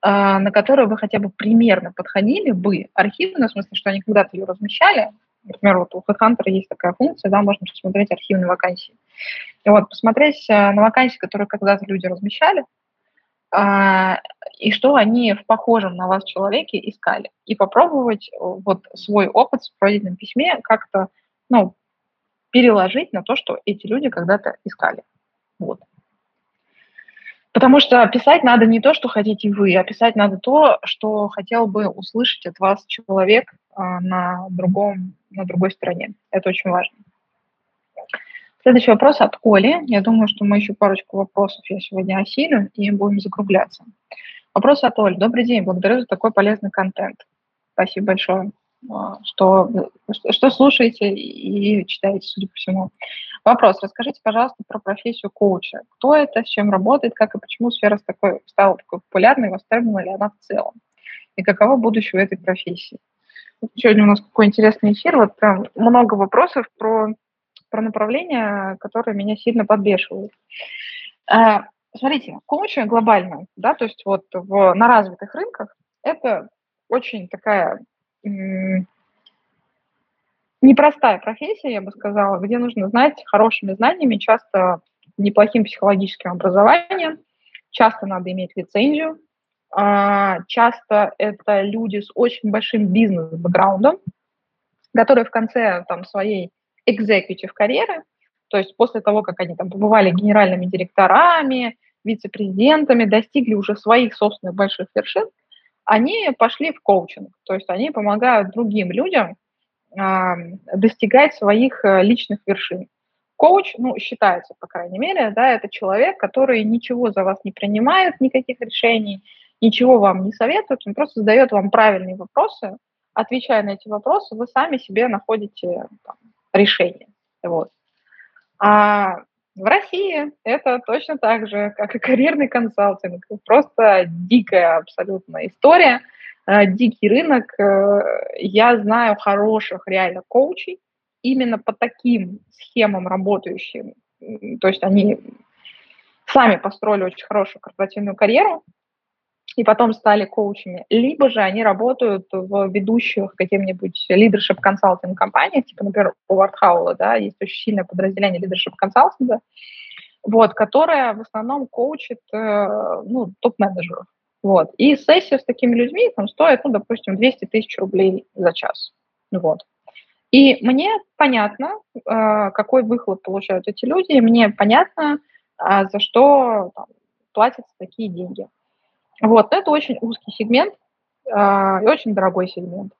а, на которую вы хотя бы примерно подходили бы. Архивную, в смысле, что они когда-то ее размещали. Например, вот у HeadHunter есть такая функция, да, можно посмотреть архивные вакансии. И вот посмотреть э, на вакансии, которые когда-то люди размещали, а, и что они в похожем на вас человеке искали. И попробовать э, вот свой опыт в сопроводительном письме как-то ну, переложить на то, что эти люди когда-то искали. Вот. Потому что писать надо не то, что хотите вы, а писать надо то, что хотел бы услышать от вас человек на, другом, на другой стороне. Это очень важно. Следующий вопрос от Оли. Я думаю, что мы еще парочку вопросов я сегодня осилю и будем закругляться. Вопрос от Оли. Добрый день, благодарю за такой полезный контент. Спасибо большое, а, что, что слушаете и читаете, судя по всему. Вопрос. Расскажите, пожалуйста, про профессию коуча. Кто это, с чем работает, как и почему сфера такой, стала такой популярной, востребована ли она в целом? И каково будущее этой профессии? Сегодня у нас какой интересный эфир. Вот прям много вопросов про про направления, которые меня сильно подбешивают. А, смотрите, коучинг глобально, да, то есть вот в, на развитых рынках это очень такая непростая профессия, я бы сказала, где нужно знать хорошими знаниями, часто неплохим психологическим образованием, часто надо иметь лицензию, часто это люди с очень большим бизнес-бэкграундом, которые в конце там, своей executive карьеры, то есть после того, как они там побывали генеральными директорами, вице-президентами, достигли уже своих собственных больших вершин, они пошли в коучинг, то есть они помогают другим людям э, достигать своих э, личных вершин. Коуч, ну, считается, по крайней мере, да, это человек, который ничего за вас не принимает, никаких решений, ничего вам не советует, он просто задает вам правильные вопросы, отвечая на эти вопросы, вы сами себе находите там, решение. Вот. А в России это точно так же, как и карьерный консалтинг. Просто дикая абсолютно история, э, дикий рынок. Э, я знаю хороших реально коучей, именно по таким схемам работающим. То есть они сами построили очень хорошую корпоративную карьеру, и потом стали коучами, либо же они работают в ведущих каким-нибудь leadership консалтинг компаниях, типа, например, у Вардхаула, да, есть очень сильное подразделение leadership консалтинга, вот, которое в основном коучит, э, ну, топ-менеджеров, вот. И сессия с такими людьми там стоит, ну, допустим, 200 тысяч рублей за час, вот. И мне понятно, э, какой выхлоп получают эти люди, мне понятно, э, за что там, платятся такие деньги. Вот, это очень узкий сегмент э, и очень дорогой сегмент.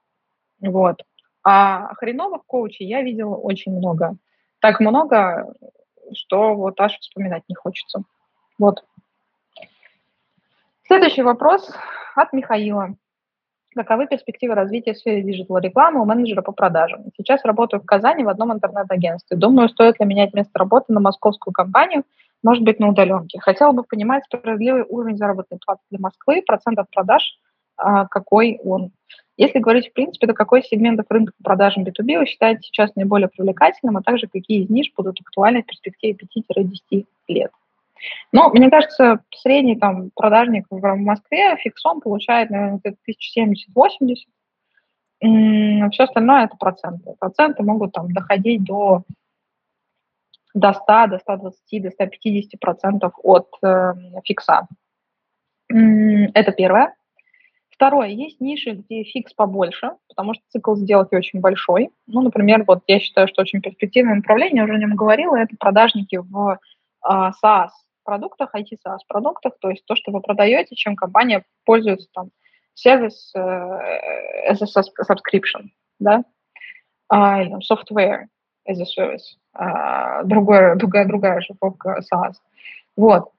Вот. А хреновых коучей я видела очень много. Так много, что вот аж вспоминать не хочется. Вот. Следующий вопрос от Михаила. Каковы перспективы развития в сфере digital-рекламы у менеджера по продажам? Сейчас работаю в Казани в одном интернет-агентстве. Думаю, стоит ли менять место работы на московскую компанию, может быть, на удаленке. Хотела бы понимать справедливый уровень заработной платы для Москвы, процентов продаж, а, какой он. Если говорить, в принципе, то какой сегмент рынка по продажам B2B вы считаете сейчас наиболее привлекательным, а также какие из ниш будут актуальны в перспективе 5-10 лет? Ну, мне кажется, средний там продажник в Москве фиксом получает, наверное, где-то 1070-80. Все остальное это проценты. Проценты могут там доходить до, до 100, до 120, до 150 процентов от э, фикса. Это первое. Второе, есть ниши, где фикс побольше, потому что цикл сделки очень большой. Ну, например, вот я считаю, что очень перспективное направление, я уже о нем говорила, это продажники в э, SaaS продуктах, IT SaaS продуктах, то есть то, что вы продаете, чем компания пользуется там сервис э, as a subscription, да, а, или там, software as a service, а, другая, другая, другая шифровка SaaS. Вот.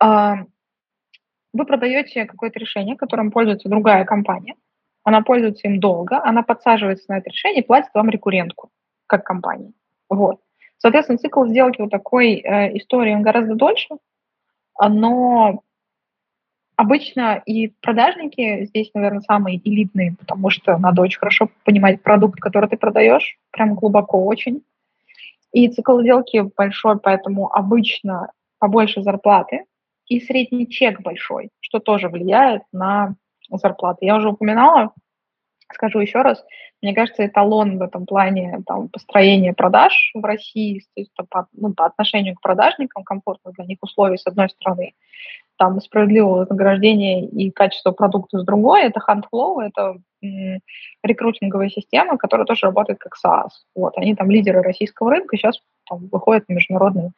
А, вы продаете какое-то решение, которым пользуется другая компания, она пользуется им долго, она подсаживается на это решение и платит вам рекуррентку, как компания. Вот. Соответственно, цикл сделки вот такой э, истории, он гораздо дольше, но обычно и продажники здесь, наверное, самые элитные, потому что надо очень хорошо понимать продукт, который ты продаешь, прям глубоко очень. И цикл сделки большой, поэтому обычно побольше зарплаты и средний чек большой, что тоже влияет на зарплаты. Я уже упоминала, скажу еще раз, мне кажется, эталон в этом плане там, построения продаж в России, то есть по, ну, по отношению к продажникам, комфортных для них условий с одной стороны, там справедливого вознаграждения и качество продукта с другой, это HuntFlow, это рекрутинговая система, которая тоже работает как SaaS. Вот, они там лидеры российского рынка, сейчас там, выходят на международный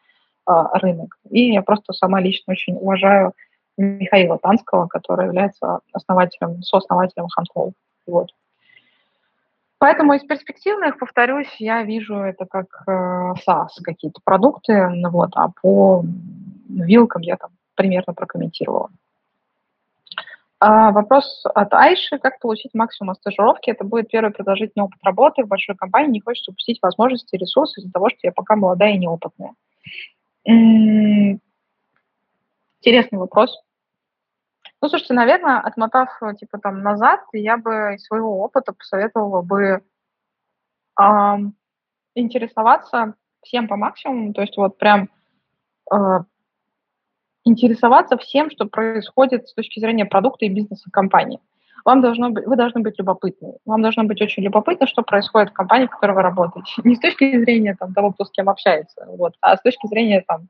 а, рынок. И я просто сама лично очень уважаю Михаила Танского, который является основателем, сооснователем HuntFlow. Вот. Поэтому из перспективных, повторюсь, я вижу это как э, SaaS, какие-то продукты, ну вот, а по вилкам я там примерно прокомментировала. А, вопрос от Айши. Как получить максимум от стажировки? Это будет первый продолжительный опыт работы в большой компании. Не хочется упустить возможности и ресурсы из-за того, что я пока молодая и неопытная. Интересный вопрос. Ну, слушайте, наверное, отмотав, типа, там, назад, я бы из своего опыта посоветовала бы эм, интересоваться всем по максимуму, то есть вот прям э, интересоваться всем, что происходит с точки зрения продукта и бизнеса компании. Вам должно быть, вы должны быть любопытны. Вам должно быть очень любопытно, что происходит в компании, в которой вы работаете. <laughs> Не с точки зрения там, того, кто с кем общается, вот, а с точки зрения там,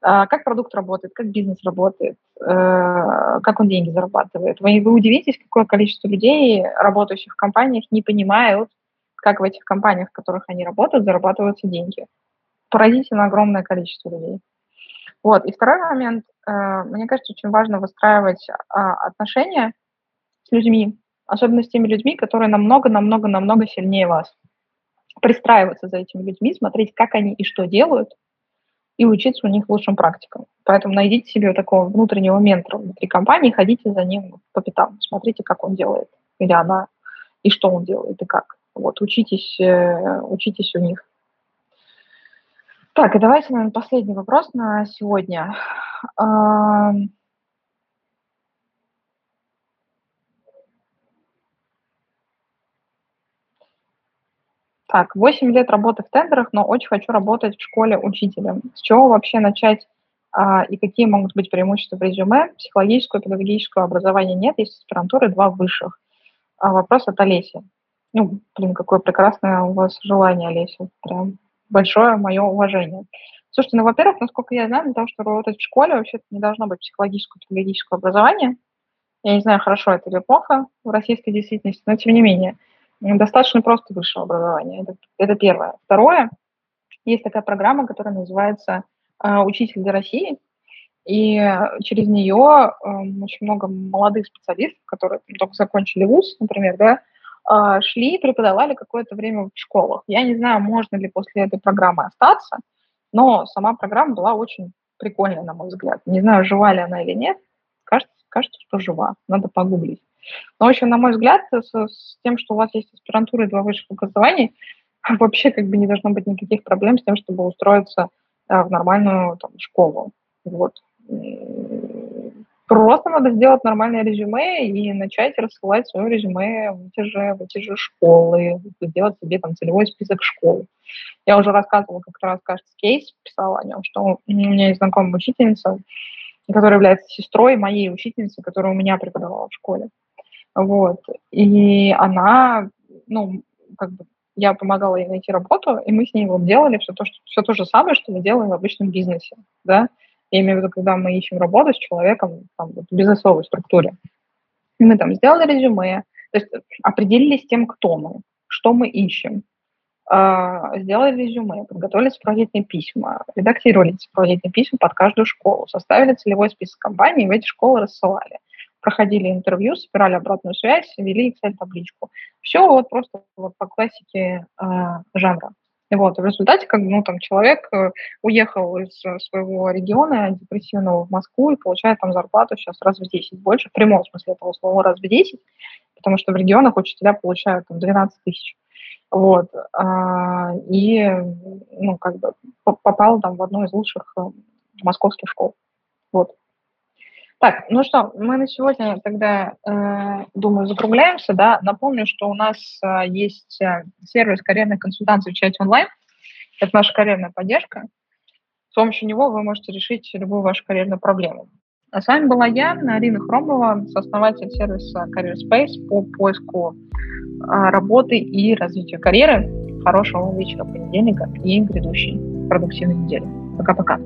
а, как продукт работает, как бизнес работает, э, как он деньги зарабатывает. Вы, вы удивитесь, какое количество людей, работающих в компаниях, не понимают, как в этих компаниях, в которых они работают, зарабатываются деньги. Поразительно огромное количество людей. Вот. И второй момент, э, мне кажется, очень важно выстраивать а, отношения с людьми, особенно с теми людьми, которые намного-намного-намного сильнее вас. Пристраиваться за этими людьми, смотреть, как они и что делают – и учиться у них лучшим практикам. Поэтому найдите себе такого внутреннего ментора внутри компании, ходите за ним по пятам, смотрите, как он делает, или она, и что он делает, и как. Вот, учитесь, э, учитесь у них. Так, и давайте, наверное, последний вопрос на сегодня. Так, 8 лет работы в тендерах, но очень хочу работать в школе учителем. С чего вообще начать а, и какие могут быть преимущества в резюме? Психологического и педагогического образования нет, есть аспирантуры, два высших. А, вопрос от Олеси. Ну, блин, какое прекрасное у вас желание, Олеся. Прям большое мое уважение. Слушайте, ну, во-первых, насколько я знаю, для того, чтобы работать в школе, вообще не должно быть психологического педагогического образования. Я не знаю, хорошо это или плохо в российской действительности, но тем не менее – Достаточно просто высшего образования. Это, это первое. Второе, есть такая программа, которая называется э, «Учитель для России», и через нее э, очень много молодых специалистов, которые только закончили вуз, например, да, э, шли и преподавали какое-то время в школах. Я не знаю, можно ли после этой программы остаться, но сама программа была очень прикольная, на мой взгляд. Не знаю, жива ли она или нет. Кажется, кажется что жива. Надо погуглить. Но, в общем, на мой взгляд, с, с тем, что у вас есть аспирантура и два высших образования, <laughs> вообще как бы не должно быть никаких проблем с тем, чтобы устроиться э, в нормальную там, школу. Вот. Просто надо сделать нормальное резюме и начать рассылать свое резюме в эти же, в эти же школы, сделать себе там целевой список школ. Я уже рассказывала, как раз, кажется, кейс, писала о нем, что у меня есть знакомая учительница, которая является сестрой моей учительницы, которая у меня преподавала в школе. Вот. И она, ну, как бы, я помогала ей найти работу, и мы с ней вот делали все то, что, все то же самое, что мы делаем в обычном бизнесе, да. Я имею в виду, когда мы ищем работу с человеком там, в бизнесовой структуре. Мы там сделали резюме, то есть определились с тем, кто мы, что мы ищем, э, сделали резюме, подготовили сопроводительные письма, редактировали сопроводительные письма под каждую школу, составили целевой список компаний в эти школы рассылали. Проходили интервью, собирали обратную связь, вели Excel-табличку. Все вот просто вот по классике э, жанра. Вот, в результате, как ну, там, человек э, уехал из э, своего региона депрессивного в Москву и получает там зарплату сейчас раз в 10 больше, в прямом смысле этого слова раз в 10, потому что в регионах учителя получают там 12 тысяч. Вот, а, и, ну, как бы попал там в одну из лучших э, московских школ. Вот. Так, ну что, мы на сегодня тогда, э, думаю, закругляемся, да. Напомню, что у нас э, есть э, сервис карьерной консультации в чате онлайн. Это наша карьерная поддержка. С помощью него вы можете решить любую вашу карьерную проблему. А с вами была я, Арина Хромова, сооснователь сервиса Career Space по поиску э, работы и развитию карьеры. Хорошего вечера понедельника и грядущей продуктивной недели. Пока-пока.